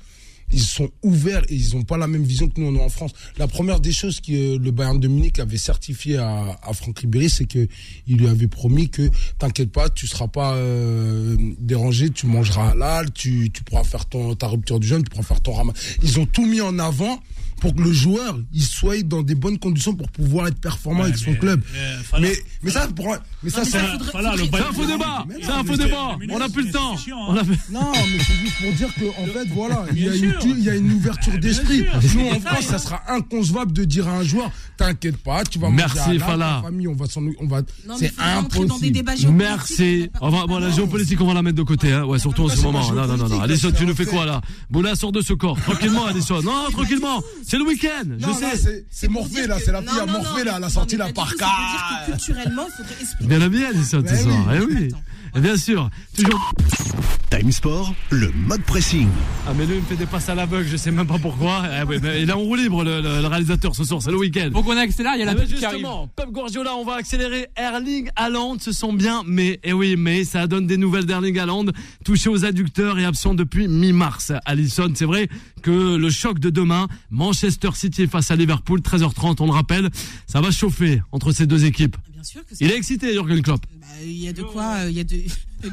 ils sont ouverts et ils n'ont pas la même vision que nous on a en France. La première des choses que euh, le Bayern de Munich avait certifié à, à Franck Ribéry, c'est que il lui avait promis que t'inquiète pas, tu seras pas euh, dérangé, tu mangeras halal, tu, tu pourras faire ton, ta rupture du jeûne, tu pourras faire ton ramadan. Ils ont tout mis en avant pour que le joueur il soit dans des bonnes conditions pour pouvoir être performant avec son mais, club. euh, Fala- mais mais ça pour mais ça mais c'est ça, un- C'est faux débat. C'est un faux débat. On n'a plus le temps. chiant, hein. A Non, mais c'est juste pour dire que en fait, voilà, il y, a une, sûr. il y a une ouverture d'esprit. Nous, en France, ça sera inconcevable de dire à un joueur, t'inquiète pas, tu vas Merci, manger halal, Fala. ta famille, on va s'en, on va. Non, mais C'est faut pas entrer dans des impossible. débats géopolitiques, Merci. on va, bon, la géopolitique, on va la mettre de côté, hein. Ouais, surtout en ce moment. Non, non, non, là, tu nous fais quoi, là? Boula, sort de ce corps. Tranquillement, Alison. Non, tranquillement. C'est le week-end. Je sais. c'est- c'est Morphée, là, c'est la fille à Morphée, là, elle a sorti la tout, parka. ça culturellement, il faudrait expliquer. Bien Alison, ce Ben soir. oui. Eh oui. Et bien sûr. Toujours. Time Sport, le mode pressing. Ah, mais lui, il me fait des passes à l'aveugle. Je sais même pas pourquoi. Eh oui, mais il est en roue libre, le, le- le réalisateur, ce soir. C'est le week-end. Faut qu'on accélère, il y a la Ah pub qui arrive. justement, Pep Guardiola, on va accélérer. Erling Haaland se sent bien, mais eh oui, mais ça donne des nouvelles d'Erling Haaland, touché aux adducteurs et absent depuis mi-mars. Allison, c'est vrai que le choc de demain, Manchester City face à Liverpool, 13h30, on le rappelle, ça va chauffer entre ces deux équipes. Bien sûr que Il est excité, Jürgen Klopp. Bah, Il y a de quoi, euh, il y a de.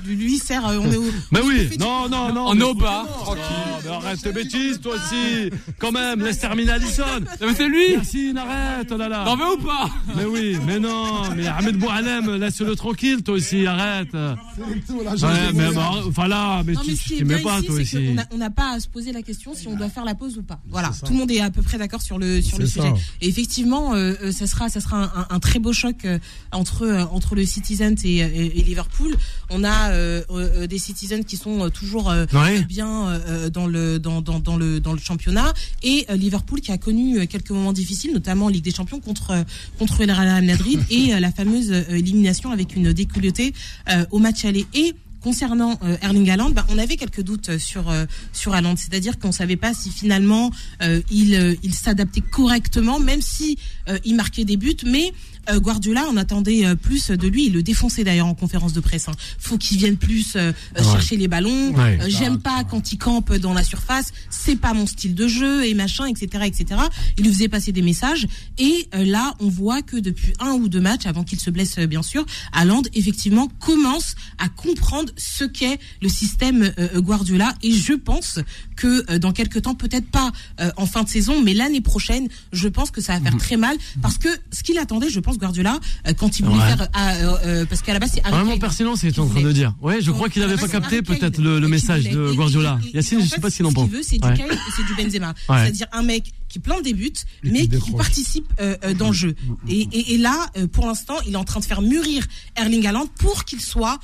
Lui sert, euh, on est au. Mais on oui, non, non, non. En mais- au bas, tranquille. mais arrête tes bêtises, toi aussi. Quand même, laisse terminer Allison. Mais c'est lui Merci, arrête, oh là là. T'en veux ou pas? Mais oui, mais non, mais Ahmed Bouhalem, laisse-le tranquille, toi aussi, arrête. Ouais, mais bah, enfin là, mais tu est mets pas, toi aussi. on n'a pas à se poser la question si on doit faire la pause ou pas. Voilà, tout le monde est à peu près d'accord sur le sur le C'est sujet. Et effectivement, euh, euh, ça sera ça sera un, un- un très beau choc euh, entre euh, entre le Citizens et, et- et Liverpool. On a euh, euh, des Citizens qui sont euh, toujours euh, bien euh, dans le dans, dans, dans le dans le championnat. Et euh, Liverpool qui a connu euh, quelques moments difficiles, notamment en Ligue des Champions contre euh, contre le Real Madrid et euh, la fameuse euh, élimination avec une déculottée euh, au match aller. Et Concernant euh, Erling Haaland, bah, on avait quelques doutes euh, sur euh, sur Haaland, c'est-à-dire qu'on savait pas si finalement euh, il euh, il s'adaptait correctement, même si euh, il marquait des buts, mais euh, Guardiola, on attendait euh, plus de lui. Il le défonçait d'ailleurs en conférence de presse. Hein. Faut qu'il vienne plus euh, euh, Ouais. chercher les ballons. Ouais. Euh, J'aime pas quand il campe dans la surface. C'est pas mon style de jeu et machin, etc., etc. Il lui faisait passer des messages. Et euh, là, on voit que depuis un ou deux matchs, avant qu'il se blesse, bien sûr, Haaland effectivement commence à comprendre ce qu'est le système euh, Guardiola. Et je pense que euh, dans quelques temps, peut-être pas euh, en fin de saison, mais l'année prochaine, je pense que ça va faire très mal parce que ce qu'il attendait, je pense pense, Guardiola, euh, quand il voulait Ouais. faire, euh, euh, euh, parce qu'à la base, c'est Vraiment pertinent, c'est ce en train de dire. Ouais, je crois qu'il à n'avait pas capté peut-être le, message voulait. de Guardiola. et- et- Yacine, je sais fait, pas qu'il en pense. Ce qu'il veut, c'est du Kane et c'est du Benzema. C'est-à-dire un mec qui plante des buts, mais qui participe dans le jeu. Et, et, et là, pour l'instant, il est en train de faire mûrir Erling Haaland pour qu'il soit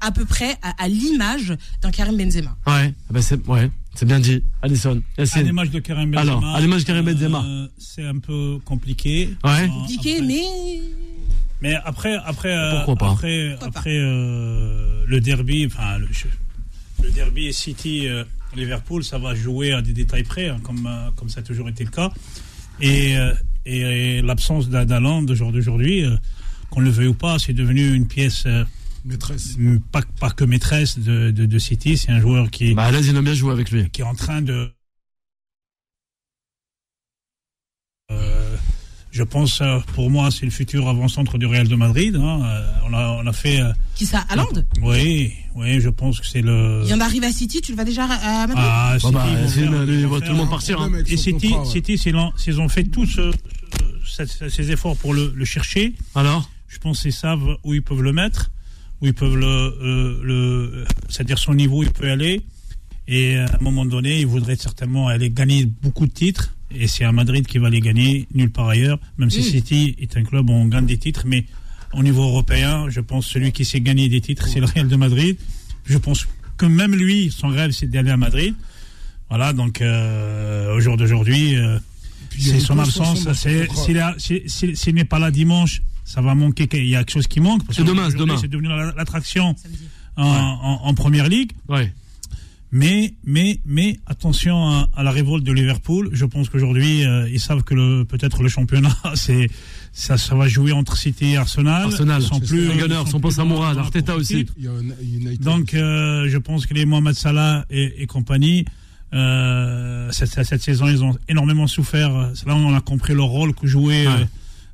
à peu près à, à l'image d'un Karim Benzema. Ouais, ah bah c'est ouais, c'est bien dit. Allison, À l'image de Karim Benzema. Alors, à l'image de Karim Benzema. euh, c'est un peu compliqué. Ouais. Euh, Compliqué, après- mais Mais après, après, euh, Pourquoi pas après, Pourquoi pas après euh, le derby, enfin le, le derby City euh, Liverpool, ça va jouer à des détails près, hein, comme euh, comme ça a toujours été le cas. Et euh, et, l'absence d'A- d'Haaland au jour d'aujourd'hui, euh, qu'on le veuille ou pas, c'est devenu une pièce euh, Maîtresse. pas pas que maîtresse de de, de City. C'est un joueur qui Bah là, ils ont bien joué avec lui. qui est en train de. Euh, je pense, euh, pour moi, c'est le futur avant-centre du Real de Madrid. hein. Euh, on, a, on a fait. euh, qui ça Haaland oui, oui, je pense que c'est le. Il vient d'arriver à City, tu le vas déjà à Madrid? Ah, Bah, City, bah, faire- ils il voit tout le monde partir. hein. Et City, contrat, ouais. City c'est ont fait tous euh, ce- ce- ces efforts pour le, le chercher, Alors? Je pense qu'ils savent où ils peuvent le mettre, où ils peuvent le, le c'est-à-dire son niveau, il peut aller. Et à un moment donné, ils voudraient certainement aller gagner beaucoup de titres. Et c'est à Madrid qui va les gagner, nulle part ailleurs. Même si Mm. City est un club où on gagne des titres, mais au niveau européen, je pense que celui qui sait gagner des titres, c'est le Real de Madrid. Je pense que même lui, son rêve, c'est d'aller à Madrid. Voilà, donc euh, au jour d'aujourd'hui, euh, il c'est son absence. s'il n'est pas là dimanche, ça va manquer. Il y a quelque chose qui manque. parce C'est que demain, c'est demain. C'est devenu la- l'attraction en, en- en première ligue. Ouais. Mais, mais, mais attention à, à la révolte de Liverpool. Je pense qu'aujourd'hui, euh, ils savent que peut-être le championnat, c'est ça, ça va jouer entre City et Arsenal. Arsenal, Ils sont plus. Les Gunners ils sont Samoura, dans la Arteta aussi. Donc, euh, je pense que les Mohamed Salah et, et compagnie, euh, cette, cette saison, ils ont énormément souffert. C'est là où on a compris leur rôle que jouait. Ouais.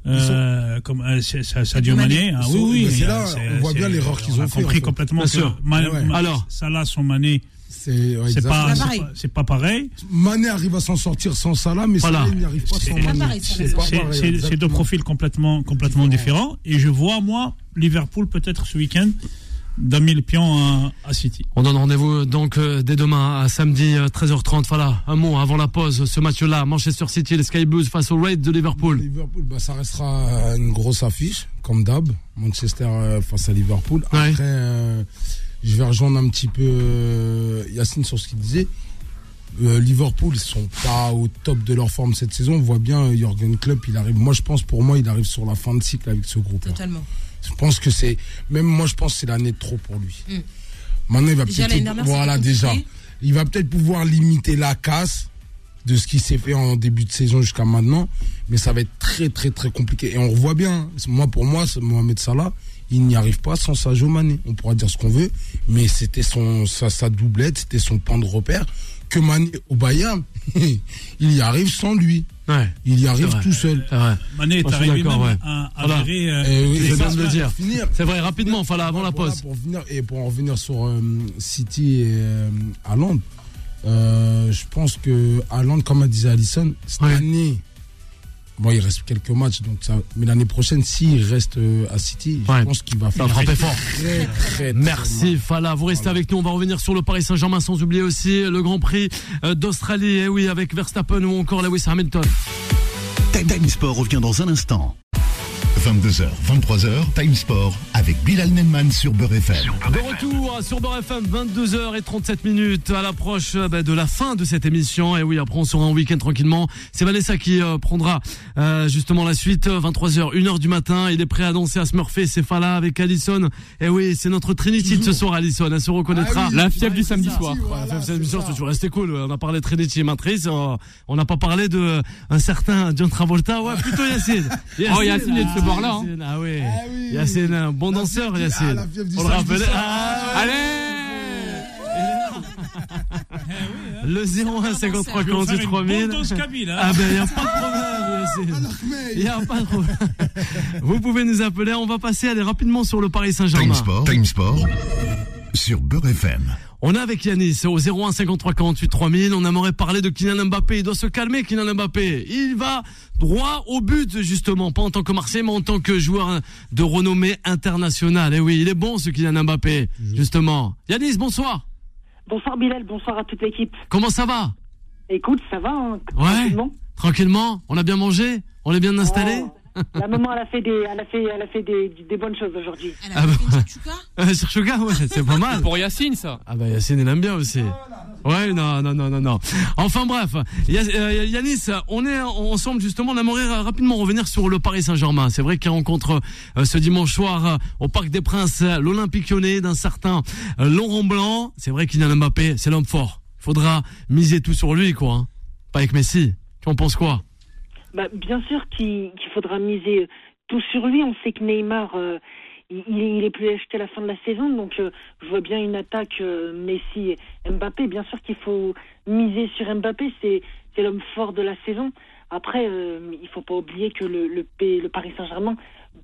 Euh, euh, comme euh, Sadio Mané. Ah, oui, sont- oui, c'est a- là, on voit bien l'erreur qu'ils on ont fait, compris en fait. complètement Bien que sûr. Ouais. Ma- Alors. Salah, son Mané, C'est pas, C'est pas, pareil. Mané arrive à s'en sortir sans Salah, mais Voilà. Salah n'y arrive pas sans Mané. C'est deux profils complètement, complètement différents. Et je vois, moi, Liverpool peut-être ce week-end damer le pion à, à City. On donne rendez-vous donc euh, dès demain à samedi euh, 13h30. Voilà, un mot avant la pause. Ce match-là, Manchester City, les Sky Blues face aux Raid de Liverpool. Liverpool, bah, ça restera une grosse affiche, comme d'hab. Manchester euh, face à Liverpool. Ouais. Après, euh, je vais rejoindre un petit peu euh, Yacine sur ce qu'il disait. Euh, Liverpool, ils sont pas au top de leur forme cette saison. On voit bien euh, Jürgen Klopp, il arrive. Moi, je pense pour moi, il arrive sur la fin de cycle avec ce groupe. Totalement. Je pense que c'est, même moi, je pense que c'est l'année de trop pour lui. Mm. Maintenant, il va peut-être, voilà, déjà, il va peut-être pouvoir limiter la casse de ce qui s'est fait en début de saison jusqu'à maintenant, mais ça va être très, très, très compliqué. Et on revoit bien, hein. moi, pour moi, c'est Mohamed Salah, il n'y arrive pas sans Sadio Mané. On pourra dire ce qu'on veut, mais c'était son, sa, sa doublette, c'était son point de repère. Que Mané au Bayern, il y arrive sans lui. Ouais, Il y arrive C'est vrai. tout seul. c'est. Mané est arrivé d'accord, même ouais. à, à Voilà. gérer, euh, Eh oui, de le dire. finir, C'est vrai, rapidement, voilà, avant la Voilà, pause. pour venir, et pour en revenir sur euh, City et euh, Haaland, euh, je pense que Haaland, comme a dit Allison, cette Ouais. année, bon, il reste quelques matchs, donc ça, mais l'année prochaine, s'il reste euh, à City, Ouais. je pense qu'il va faire va frapper fort. très, très, très Merci. Fala, vous restez avec nous, on va revenir sur le Paris Saint-Germain sans oublier aussi le Grand Prix euh, d'Australie, eh oui, avec Verstappen ou encore Lewis Hamilton. Time Time Sport revient dans un instant. 22h, 23h, Time Sport avec Bilal Nenman sur Beurre FM. De retour sur Beurre FM, 22h37 minutes à l'approche euh, bah, de la fin de cette émission. Et oui, après on sera en week-end tranquillement. C'est Vanessa qui euh, prendra euh, justement la suite. 23h, 1h du matin. Il est prêt à danser à Smurfy. C'est Fala avec Allison. Et oui, c'est notre Trinity de ce soir, Allison. Elle se reconnaîtra. Ah oui, La fièvre du samedi soir. Voilà, Ouais, c'est cette émission, ça. c'est toujours resté cool. On a parlé de Trinity Matrice. euh, On n'a pas parlé de un certain John Travolta. Ouais, plutôt Yacine. Oh, Yacine est bord-là, hein. Yacine, Ah oui. Ah oui. Yacine, un bon La danseur, du- Yacine. ah, la fièvre du On le soir. Ah, Allez Le 01 53 48 3000. Bon Kabyle, hein. Ah ben, il n'y a pas de problème, Yacine. Il n'y a pas de problème. Vous pouvez nous appeler. On va passer aller rapidement sur le Paris Time Saint-Germain. Sport, Time Sport sur Beurre FM. On est avec Yanis au 01 53 48 3000. On aimerait parler de Kylian Mbappé. Il doit se calmer, Kylian Mbappé. Il va droit au but, justement. Pas en tant que Marseille, mais en tant que joueur de renommée internationale. Et eh oui, il est bon, ce Kylian Mbappé, justement. Yanis, bonsoir. Bonsoir Bilal, bonsoir à toute l'équipe. Comment ça va? Écoute, ça va, hein, Ouais. tranquillement. Tranquillement. On a bien mangé? On est bien installé? Oh, La maman, elle a fait des, elle a fait, elle a fait des, des bonnes choses aujourd'hui. Elle Ah a bah, fait une chouchouka Euh, Sur Chouka, ouais, c'est pas mal. Pour Yacine, ça. Ah bah Yacine, il aime bien aussi. Ouais, non, non, non, non, non. Enfin bref, euh, Yanis, on est ensemble justement, on aimerait rapidement revenir sur le Paris Saint-Germain. C'est vrai qu'il rencontre euh, ce dimanche soir euh, au Parc des Princes l'Olympique lyonnais d'un certain Laurent Blanc. C'est vrai qu'il a Mbappé, c'est l'homme fort. Il faudra miser tout sur lui, quoi. hein. Pas avec Messi. Tu en penses quoi? Bah, bien sûr qu'il faudra miser tout sur lui. On sait que Neymar, euh, il, il est plus acheté à la fin de la saison, donc euh, je vois bien une attaque euh, Messi Mbappé. Bien sûr qu'il faut miser sur Mbappé, c'est l'homme fort de la saison. Après, euh, il faut pas oublier que le, Paris Saint-Germain,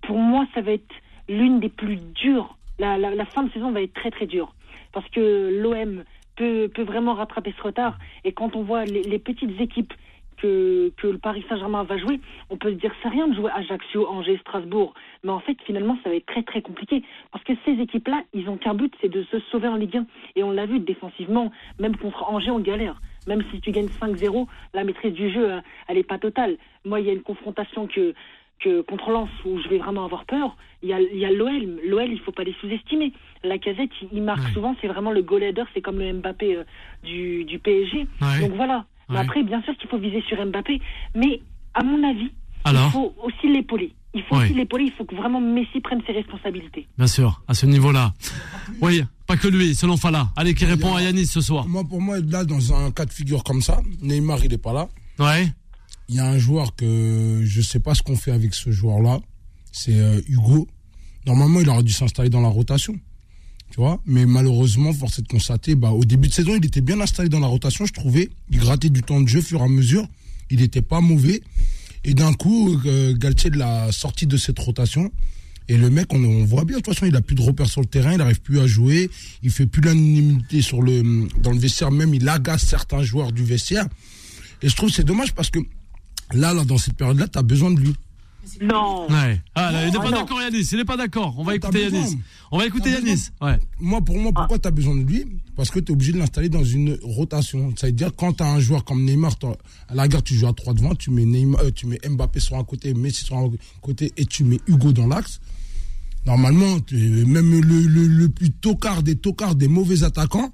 pour moi, ça va être l'une des plus dures. La, fin de saison va être très très dure parce que l'OM peut, vraiment rattraper ce retard. Et quand on voit les petites équipes que, que le Paris Saint-Germain va jouer, on peut se dire c'est rien de jouer Ajaccio, Angers, Strasbourg. Mais en fait, finalement, ça va être très très compliqué. Parce que ces équipes-là, ils ont qu'un but, c'est de se sauver en Ligue 1. Et on l'a vu défensivement, même contre Angers, on galère. Même si tu gagnes 5-0, la maîtrise du jeu, euh, elle n'est pas totale. Moi, il y a une confrontation que, que contre Lens où je vais vraiment avoir peur. Il y a, il y a l'OL. L'OL, il faut pas les sous-estimer. La casette, il, il marque Ouais. souvent, c'est vraiment le goal header, c'est comme le Mbappé euh, du, du PSG. Ouais. Donc voilà. Ouais. après, bien sûr qu'il faut viser sur Mbappé, mais à mon avis, Alors il faut aussi l'épauler. Il faut Ouais. aussi l'épauler, il faut que vraiment Messi prenne ses responsabilités. Bien sûr, à ce niveau-là. Oui, pas que lui, selon Fala. Allez, qui répond à Yanis ce soir. Moi, pour moi, là, dans un cas de figure comme ça, Neymar, il est pas là. Ouais. Il y a un joueur que je sais pas ce qu'on fait avec ce joueur-là. C'est euh, Hugo. Normalement, il aurait dû s'installer dans la rotation. Tu vois Mais malheureusement, force est de constater, bah, au début de saison, il était bien installé dans la rotation, je trouvais. Il grattait du temps de jeu au fur et à mesure. Il n'était pas mauvais. Et d'un coup, euh, Galtier l'a sorti de cette rotation. Et le mec, on, voit bien, de toute façon, il a plus de repères sur le terrain, il n'arrive plus à jouer, il fait plus l'unanimité sur le, dans le vestiaire, même il agace certains joueurs du vestiaire. Et je trouve c'est dommage parce que là, là, dans cette période-là, tu as besoin de lui. Non Ouais. Ah, là, il n'est Ah pas non. d'accord, Yanis. Il n'est pas d'accord. On va Ah, écouter. Yanis. On va écouter. Yanis. Ouais. Moi, pour moi, pourquoi tu as besoin de lui? Parce que tu es obligé de l'installer dans une rotation. Ça veut dire quand tu as un joueur comme Neymar, à la gare, tu joues à 3 devant, tu mets, Neymar, euh, tu mets Mbappé sur un côté, Messi sur un côté, et tu mets Hugo dans l'axe. Normalement, même le, le, le plus tocard des tocards, des mauvais attaquants,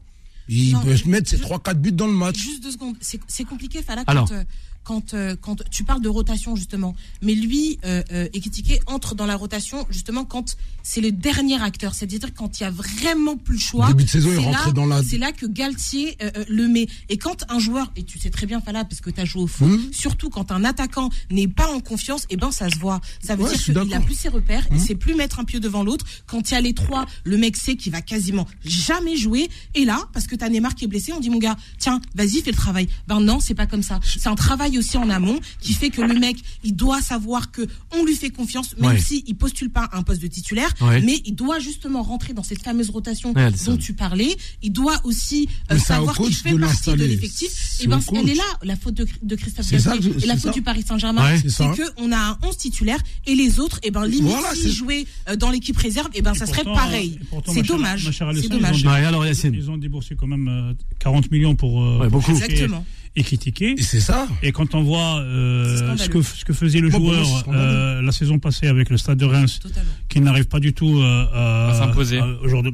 il Non, peut se mettre ses je- 3-4 buts dans le match. Juste deux secondes. C'est compliqué, Fala, Alors. quand, euh, quand, euh, quand tu parles de rotation, justement. Mais lui, euh, euh, Ekitike, entre dans la rotation, justement, quand c'est le dernier acteur. C'est-à-dire quand il y a vraiment plus le choix. Début de saison, il là- dans la- C'est là que Galtier euh, le met. Et quand un joueur, et tu sais très bien, Fala, parce que tu as joué au foot, Mhm. surtout quand un attaquant n'est pas en confiance, et ben ça se voit. Ça veut Ouais, dire qu'il a plus ses repères, Mhm. il sait plus mettre un pied devant l'autre. Quand il y a les trois, le mec sait qu'il va quasiment jamais jouer. Et là, parce que t'as Neymar qui est blessé, on dit mon gars, tiens, vas-y, fais le travail. Ben non, c'est pas comme ça. C'est un travail aussi en amont qui fait que le mec, il doit savoir que on lui fait confiance, même Ouais. si il postule pas un poste de titulaire, Ouais. mais il doit justement rentrer dans cette fameuse rotation Ouais, dont tu parlais. Il doit aussi euh, savoir qu'il fait de partie de l'effectif. Et ben, elle est là, la faute de, de Christophe Galtier et la faute ça. du Paris Saint-Germain. Ouais. C'est que on a un 11 titulaire et les autres, et ben limite Voilà, s'ils jouaient euh, dans l'équipe réserve, et ben ça serait pareil. C'est dommage. C'est dommage. ils ont-. Ils déboursé quand même euh, 40 millions pour, euh, Ouais, pour Exactement. Et critiquer. Et c'est ça. Et quand on voit euh, ce, que, ce que faisait le moi, joueur euh, la saison passée avec le Stade de Reims, Totalement. qui n'arrive pas du tout euh, à, À s'imposer.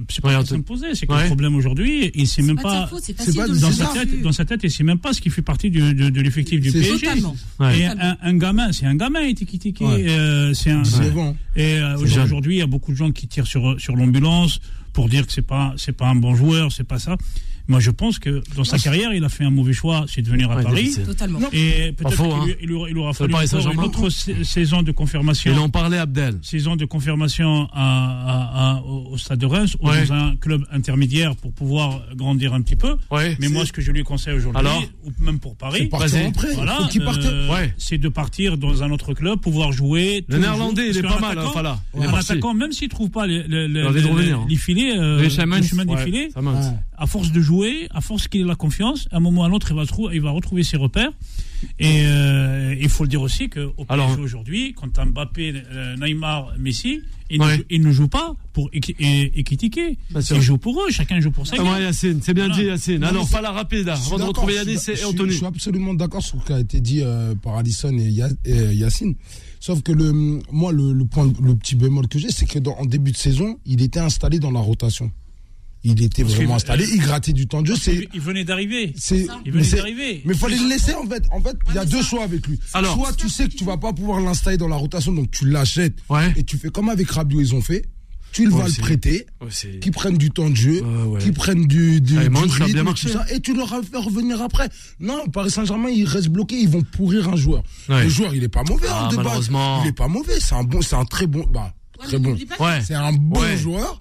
C'est pas Ouais, s'imposer, c'est que Ouais. le problème aujourd'hui, il sait C'est même pas faute, c'est c'est facile pas Dans C'est sa, ça. tête, dans sa tête, il sait même pas ce qui fait partie du- de, de l'effectif du C'est PSG. Totalement. Ouais. Et un, un gamin, c'est un gamin, il était critiqué. Ouais. euh, c'est un, 19 ans. et euh, aujourd'hui, il y a beaucoup de gens qui tirent sur sur l'ambulance pour dire que c'est pas c'est pas un bon joueur, c'est pas ça. Moi, je pense que dans sa carrière, il a fait un mauvais choix, c'est de venir à Ouais, Paris. Totalement. Et peut-être qu'il hein. il, aura, il fallu une autre sa- saison de confirmation. Il en parlait, Abdel. Saison de confirmation à, à- à- au stade de Reims ou Ouais. dans un club intermédiaire pour pouvoir grandir un petit peu. Ouais. Mais moi, ce que je lui conseille aujourd'hui, ou même pour Paris, voilà, euh, Ouais. c'est de partir dans un autre club, pouvoir jouer. Le néerlandais, il est pas mal, hein. Il est Un attaquant, même s'il trouve pas les, hein. filets, Les le chemins, chemin des filets. À force de jouer, à force qu'il ait la confiance, à un moment ou à l'autre, il va, il va retrouver ses repères. Et euh, il faut le dire aussi qu'au PSG aujourd'hui, quand Mbappé, euh, Neymar, Messi, ils, Ouais. ne, jou- ils ne jouent pas pour. Bien sûr. Ils jouent pour eux, chacun joue pour sa Ah ouais, Yacine, c'est bien Voilà. dit, Yacine. Non, Alors, pas la rapide, avant de retrouver Yanis et Anthony. Je suis absolument d'accord sur ce qui a été dit euh, par Alison et, Ya- et Yacine. Sauf que le, moi, le, le point, le petit bémol que j'ai, c'est que dans, en début de saison, il était installé dans la rotation. Il était Parce vraiment installé, il grattait du temps de jeu. C'est, Il venait d'arriver. c'est, Il venait d'arriver. mais fallait le laisser en fait. En fait, il y a deux ça- choix avec lui. Alors- Soit tu sais que tu vas pas pouvoir l'installer dans la rotation, donc tu l'achètes Ouais. et tu fais comme avec Rabiot ils ont fait. Tu le Ouais, vas le prêter, Ouais, qui prennent du temps de jeu, qui prennent du, du, Ah, et du rythme bien et marché. tout ça, et tu leur fais revenir après. Non, Paris Saint-Germain, ils restent bloqués, ils vont pourrir un joueur. Ouais. Le joueur, il est pas mauvais Ah, hein, de base. malheureusement. Il est pas mauvais, c'est un bon, c'est un très bon, bah, Ouais, très bon. C'est un bon Ouais. joueur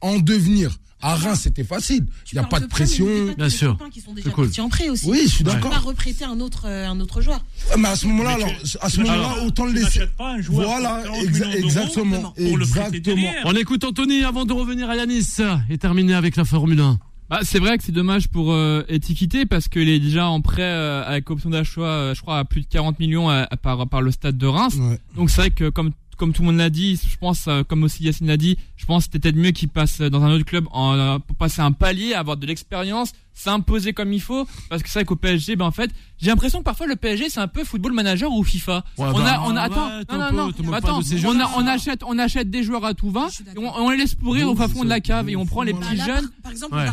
en devenir. À Reims, c'était facile. tu Il n'y a pas de pression. pas Bien sûr. qui sont C'est déjà cool. en prêt aussi. Oui, je suis d'accord. pas reprêter un autre, euh, un autre joueur. Mais à ce moment-là, à ce moment-là, autant le laisser. pas un joueur Voilà, pour 40 exa- millions d'euros exactement. Exactement. On écoute Anthony avant de revenir à Yanis et terminer avec la Formule 1. Bah, c'est vrai que c'est dommage pour euh, Etiquité parce qu'il est déjà en prêt euh, avec option d'achat, euh, je crois, à plus de 40 millions euh, par, par le stade de Reims. Ouais. Donc c'est vrai que comme comme tout le monde l'a dit, je pense, euh, comme aussi Yacine l'a dit, je pense que c'était peut-être mieux qu'il passe dans un autre club en, euh, pour passer un palier, avoir de l'expérience, s'imposer comme il faut. Parce que c'est vrai qu'au PSG, ben en fait, j'ai l'impression que parfois le PSG c'est un peu football manager ou FIFA. Ouais, on bah, a, on a, attends, non, non, peu- non, attends, on, jeux-là. a, on achète, on achète des joueurs à tout va, et on, on les laisse pourrir au fond de la cave et on prend les Bah, plus là, jeunes. par- Par exemple, Ouais.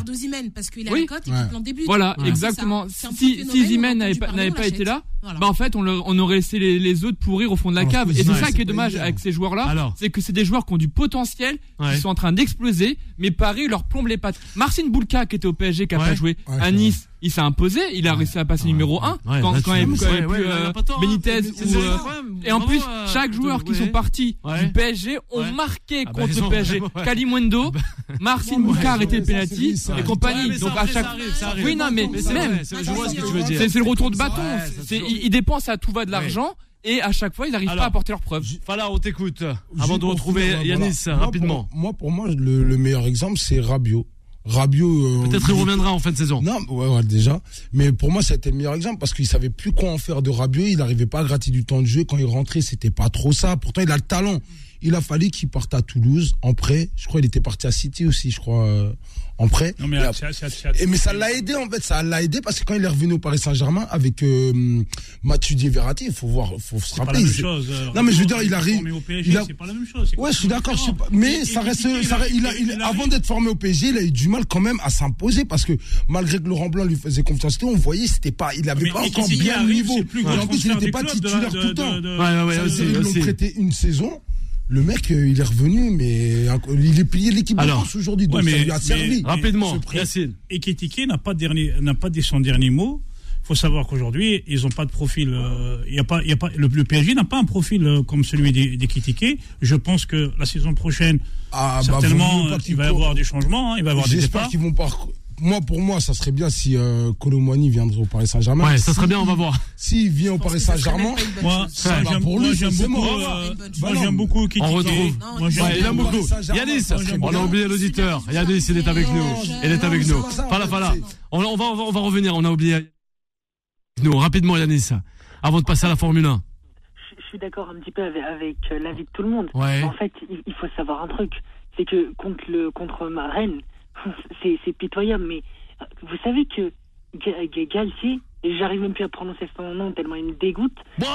parce qu'il a Oui. la cote et Ouais. qu'il en débute. Voilà, Ouais. exactement. Si, si a n'avait pas, été là, Voilà. bah en fait on, aurait laissé les, les autres pourrir au fond de la cave. Et c'est ça qui est dommage avec ces joueurs-là, c'est que c'est des joueurs qui ont du potentiel, qui sont en train d'exploser, mais Paris leur plombe les pattes. Marcin Boulka qui était au PSG, qui a pas joué à Nice, il s'est imposé, il a réussi à passer numéro 1 Ouais, quand, là, quand ouais, euh, hein. Benitez c'est- euh, et en plus, à- chaque joueur qui ouais. sont partis Ouais. du PSG ont Ouais. marqué Ah bah, contre le PSG. Kalimundo, Marcin Ouais, Boulka a ouais, arrêté le penalty et compagnie. Donc à chaque. Oui, non, mais même, c'est- le retour de bâton. Ils, dépensent à tout va de l'argent et à chaque fois ils n'arrivent pas à apporter leurs preuves. Fala, on t'écoute. Avant de retrouver Yanis voilà. Moi, rapidement. pour- Moi, pour moi, le, le meilleur exemple, c'est Rabiot. Rabiot. euh, Peut-être il il- reviendra en fin de saison. Non, ouais, ouais, déjà. Mais pour moi, c'était le meilleur exemple parce qu'il savait plus quoi en faire de Rabiot. Il n'arrivait pas à gratter du temps de jeu. Quand il rentrait, c'était pas trop ça. Pourtant, il a le talent. Il a fallu qu'il parte à Toulouse en prêt. Je crois qu'il était parti à City aussi, je crois, euh, en prêt. Non, mais Et c'est- c'est- c'est- et mais ça l'a aidé en fait, ça l'a aidé parce que quand il est revenu au Paris Saint-Germain avec euh, Mathieu Verratti, il faut voir, faut se c'est pas rappeler. la même chose. euh, Non, mais je veux dire, il arrive- formé au PSG, il a- c'est pas la même chose. c'est Ouais, je suis d'accord, pas. Mais ça reste, et- ça reste- il a, il- il avant d'être formé au PSG, il a eu du mal quand même à s'imposer parce que malgré que Laurent Blanc lui faisait confiance, on voyait, c'était pas, il avait Mais pas encore bien le niveau. en plus, il n'était pas titulaire tout le temps. ils l'ont prêté une saison. Le mec, euh, il est revenu, mais il est plié l'équipe de Alors. France aujourd'hui, donc Ouais, ça mais- lui a mais- servi. Rapidement, Ce prêt. Yacine. Et Kétiké n'a pas, de dernier, n'a pas dit son dernier mot. Il faut savoir qu'aujourd'hui, ils n'ont pas de profil. euh, il y a pas, il y a pas, le, le PSG n'a pas un profil euh, comme celui des, des. Je pense que la saison prochaine, Ah, bah, certainement, il va y avoir des changements, hein, il va y avoir des J'espère qu'ils vont pas. Moi, pour moi, ça serait bien si euh, Colomani viendrait au Paris Saint-Germain. Ouais, ça serait bien, on va voir. S'il vient au Paris ça Saint-Germain, Moi, bah, j'aime pour lui, moi, j'aime beaucoup. euh, Une bonne moi, j'aime beaucoup. On retrouve. Moi, il j'aime Ouais, il aime Paris beaucoup. Yanis, ça on a oublié l'auditeur. Yanis, il est avec nous. Il est avec nous. ça, Voilà, voilà. On, va, on va, on va revenir. On a oublié. Nous, rapidement, Yanis. Avant de passer à la Formule 1. Je, suis d'accord un petit peu avec, avec euh, l'avis de tout le monde. Ouais. En fait, il, il faut savoir un truc, c'est que contre le contre ma reine, c'est c'est pitoyable. Mais euh, vous savez que Ga- Ga- Galtier, j'arrive même plus à prononcer son nom tellement il me dégoûte. Bon,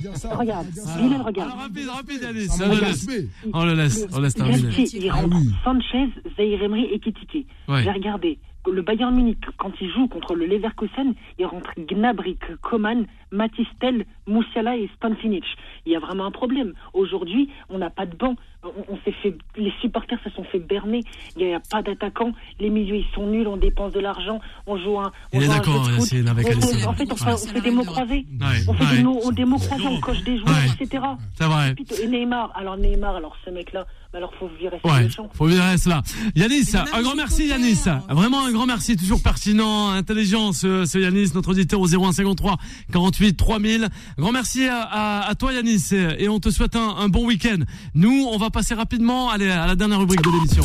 dire ça, Regarde, faut pas dire ça. Bilal, regarde. Alors, rapide, rapide. Ça On le laisse. respect. On le laisse. On laisse terminer. Galtier, il Ah rentre oui. Sanchez, Zaire Emery et Kitike. Ouais. J'ai regardé. Le Bayern Munich, quand il joue contre le Leverkusen, il rentre Gnabry, Coman, Matistel, Moussiala et Stanfinic. Il y a vraiment un problème. Aujourd'hui, on n'a pas de banc. On, on s'est fait, les supporters se sont fait berner. Il n'y a, pas d'attaquants. Les milieux, ils sont nuls. On dépense de l'argent. On joue un. on Il est joue d'accord, avec On- on-. En fait, on, fait- on fait des mots croisés. Ouais, On fait ouais. des mots, des mots croisés. On coche des joueurs, Ouais. etc. C'est vrai. Et Neymar. Alors Neymar, alors ce mec-là, bah alors faut virer sur Ouais, faut virer cela. Yanis, un grand merci Yanis. hein. Vraiment un grand merci, toujours pertinent, intelligent ce, ce Yanis, notre auditeur au 0153 48 3000. Grand merci à, à- à toi Yanis et on te souhaite un, un bon week-end. Nous, on va passer rapidement à la dernière rubrique de l'émission.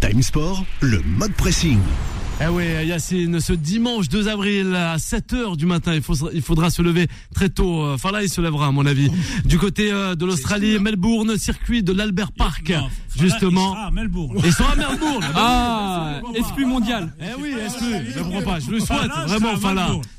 Time Sport, le mode pressing. Eh oui, Yacine, ce dimanche 2 avril à 7h du matin, il, faut, il faudra se lever très tôt. Enfin là, il se lèvera à mon avis. Du côté euh, de l'Australie, Melbourne, circuit de l'Albert Park, Non, justement. il sera à Melbourne. Ils sont à Melbourne. Ah, exclu mondial. Eh oui, exclu. Je comprends pas. Je le souhaite vraiment, sera à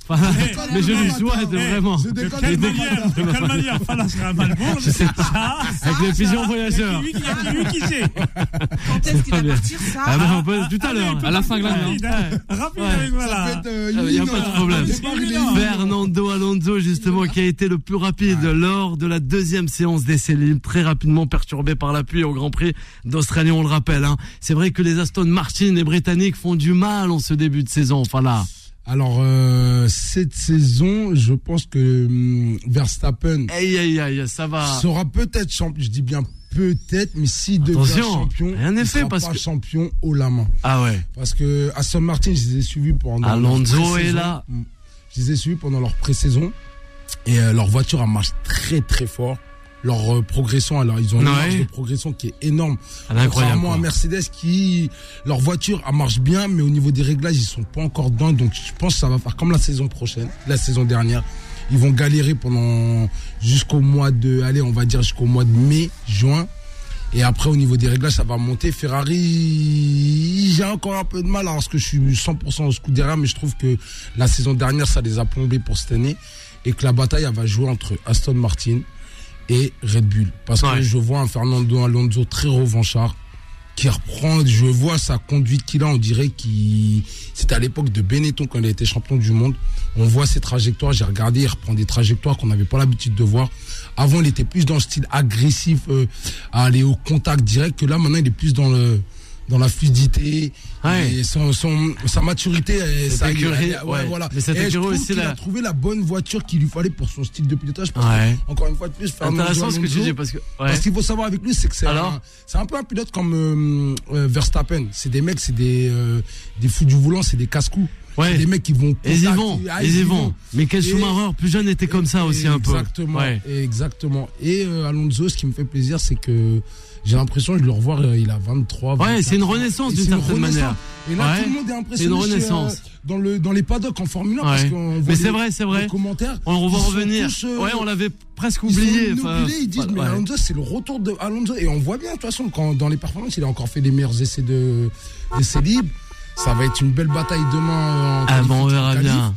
Eh, Mais je lui souhaite eh, vraiment. je De quelle pas, manière, de quelle manière Fala sera à Melbourne Ça, Avec les pigeons voyageurs. Il y a lui qui sait. Quand est-ce qu'il pas va partir ça Ah ben, on peut- tout à l'heure. À la partir cinglade, rapide, hein. hein. Rapide avec Ça voilà. peut être, euh, Ah, y a pas de hein. problème. Pas. Fernando Alonso, justement, qui a été le plus rapide lors de la deuxième séance d'essai libre, très rapidement perturbé par la pluie au Grand Prix d'Australie, on le rappelle. Hein. C'est vrai que les Aston Martin et Britanniques font du mal en ce début de saison. Enfin là, Alors, euh, cette saison, je pense que hum, Verstappen aïe aïe aïe, ça va. sera peut-être champion. Je dis bien peut-être, mais s'il devient Attention, champion, rien n'est il fait sera parce pas que- champion haut la main. Ah ouais. Parce que Aston Martin, je les ai suivis pendant. Alonso leur pré-saison. est là. Mm. Je les ai suivis pendant leur pré-saison et euh, leur voiture elle marche très très fort. Leur euh, progression, alors ils ont une Ouais. marge de progression qui est énorme. Incroyable. Contrairement à. Mercedes qui, leur voiture, elle marche bien, mais au niveau des réglages, ils sont pas encore dedans. Donc, je pense que ça va faire comme la saison prochaine, la saison dernière. Ils vont galérer pendant, jusqu'au mois de, allez, on va dire jusqu'au mois de mai, juin. Et après, au niveau des réglages, ça va monter. Ferrari, j'ai encore un peu de mal, hein, parce que je suis 100% au Scuderia, mais je trouve que la saison dernière, ça les a plombés pour cette année. Et que la bataille, elle va jouer entre Aston Martin et Red Bull. Parce que je vois un Fernando Alonso très revanchard qui reprend, je vois sa conduite qu'il a, on dirait qu'il, c'était à l'époque de Benetton quand il a été champion du monde. On voit ses trajectoires, j'ai regardé, il reprend des trajectoires qu'on n'avait pas l'habitude de voir. Avant, il était plus dans le style agressif, euh, à aller au contact direct, que là, maintenant, il est plus dans le, dans la fluidité. Ouais. Et son, son, sa maturité, ça, écurie, elle- ouais. voilà. Mais Et je trouve aussi, là- a trouvé la bonne voiture qu'il lui fallait pour son style de pilotage. parce que. Encore une fois de plus, Intéressant ce que tu dis parce que. Ouais. parce qu'il faut savoir avec lui, c'est que c'est Alors un, c'est un peu un pilote comme euh, euh, Verstappen. C'est des mecs, c'est des, euh, des fous du volant, c'est des casse-coups. Ouais. C'est des mecs qui vont. Ils y vont, Ah, ils y vont. Mais quel Schumacher plus jeune était comme ça aussi un peu. Exactement. Ouais. Exactement. Et euh, Alonso, ce qui me fait plaisir, c'est que j'ai l'impression de le revoir, euh, il a 23. Ouais, 24 c'est une renaissance d'une c'est une certaine manière. Et là, Ouais. tout le monde est C'est impressionné. une chez, euh, renaissance. dans, le, dans les paddocks en Formule 1, parce Ouais. qu'on voit Mais c'est les- vrai, c'est vrai. les commentaires. On va ils revenir. tous, euh, Ouais, on l'avait presque Ils oublié. obnubilés, enfin, ils disent, mais ouais. Alonso, c'est le retour de Alonso. Et on voit bien, de toute façon, quand dans les performances, il a encore fait les meilleurs essais de essais libres. Ça va être une belle bataille demain. en Ah bon, on verra bien.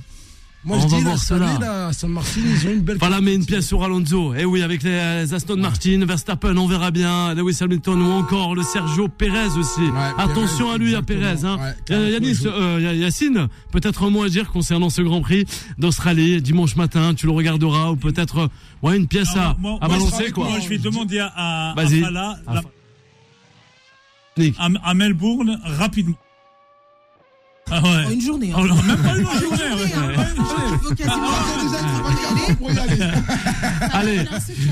Moi, On je va dis, voir là, cela. année, là, San Martin, ils ont une belle. Voilà, mais une pièce sur Alonso. Eh oui, avec les, les Aston Martin, Verstappen, on verra bien. Lewis Hamilton ou encore le Sergio Perez aussi. Attention à lui, à. Perez. Hein. Ouais, Euh, Yanis, euh, Ya- Yacine, peut-être un mot à dire concernant ce Grand Prix d'Australie dimanche matin. Tu le regarderas ou peut-être euh, ouais une pièce à, Alors, moi- à moi, balancer je- quoi. Moi, je vais demander à, à, à Vas-y. Fala, À la- Nick. à, à Melbourne, rapidement. Ah ouais. En une journée. hein. Oh, même pas une journée, journée, ouais. hein. Ah. Allez,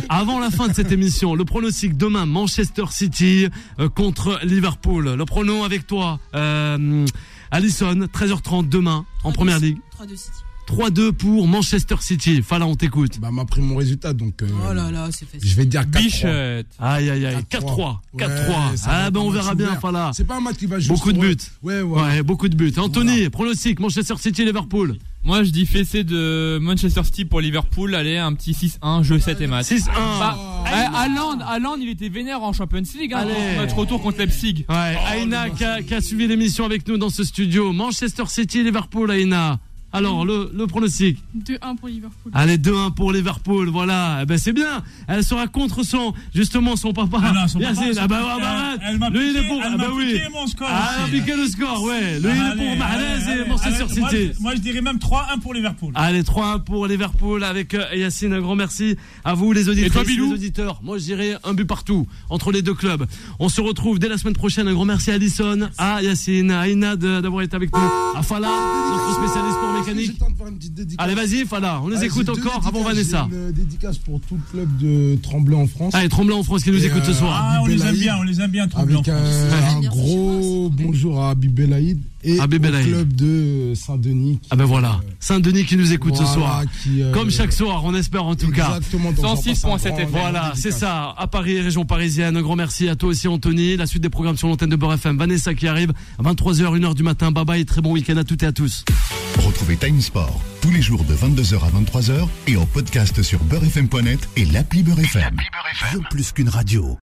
avant la fin de cette émission, le pronostic demain Manchester City euh, contre Liverpool. Le prono avec toi, euh, Allison, 13h30 demain en première ligue. 3 de City. 3-2 pour Manchester City. Fala, on t'écoute. Bah, m'a pris mon résultat, donc. euh, Oh là là, c'est facile. Je vais dire 4-3. Bichette. Aïe aïe aïe, 4-3. 4-3. ah ben on verra bien, Fala. C'est pas un match qui va jouer. Beaucoup de buts. Ouais, ouais. Ouais, beaucoup de buts. Anthony, pronostic Manchester City Liverpool. Moi, je dis fessé de Manchester City pour Liverpool. Allez, un petit 6-1, jeu 7 et match. 6-1. Bah, eh, Haaland, Haaland, il était vénère en Champions League. Hein, Notre retour contre Leipzig. Ouais, Aïna qui a, qui a suivi l'émission avec nous dans ce studio. Manchester City Liverpool, Aïna. Alors, le, le pronostic 2-1 pour Liverpool. Allez, 2-1 pour Liverpool, voilà. Eh ben, c'est bien. Elle sera contre son, justement, son papa. Ah non, son papa, Yacine. son ah bah, papa, ah bah, arrête. elle m'a Lui, il est piqué- pour, elle ah m'a bah oui. piqué mon score Ah, aussi. piqué le score, ouais. Lui, il est pour Mahrez allez, et Manchester moi, City. je- Moi, je dirais même 3-1 pour Liverpool. Allez, 3-1 pour Liverpool avec euh, Yacine. Un grand merci à vous, les auditeurs. Et toi, les auditeurs. Moi, je dirais un but partout entre les deux clubs. On se retrouve dès la semaine prochaine. Un grand merci à Alison, à Yacine, à Aina de- d'avoir été avec nous, à Fala, notre spécialiste pour mécanique. Allez, vas-y, Fala. On les écoute encore avant. Vanessa. Une dédicace pour tout le club de Tremblay en France. Allez, Tremblant en France qui nous écoute ce euh, soir. Ah, on les aime bien, on les aime bien, Tremblant. Avec un, J'aime un gros bonjour à Habib Belaïd et au Belaïd. club de Saint-Denis. Ah ben voilà, Saint-Denis qui nous écoute ce soir. qui, euh, Comme chaque soir, on espère en tout cas. Exactement. donc j'en passe un 106.7 grand- FM. Voilà, c'est ça. À Paris, région parisienne. Un grand merci à toi aussi, Anthony. La suite des programmes sur l'antenne de Beurre FM. Vanessa qui arrive à 23h, 1h du matin. Bye bye et très bon week-end à toutes et à tous. Retrouvez Time Sport tous les jours de 22h à 23h et en podcast sur beurrefm.net et l'appli Beurre FM. Bien plus qu'une radio.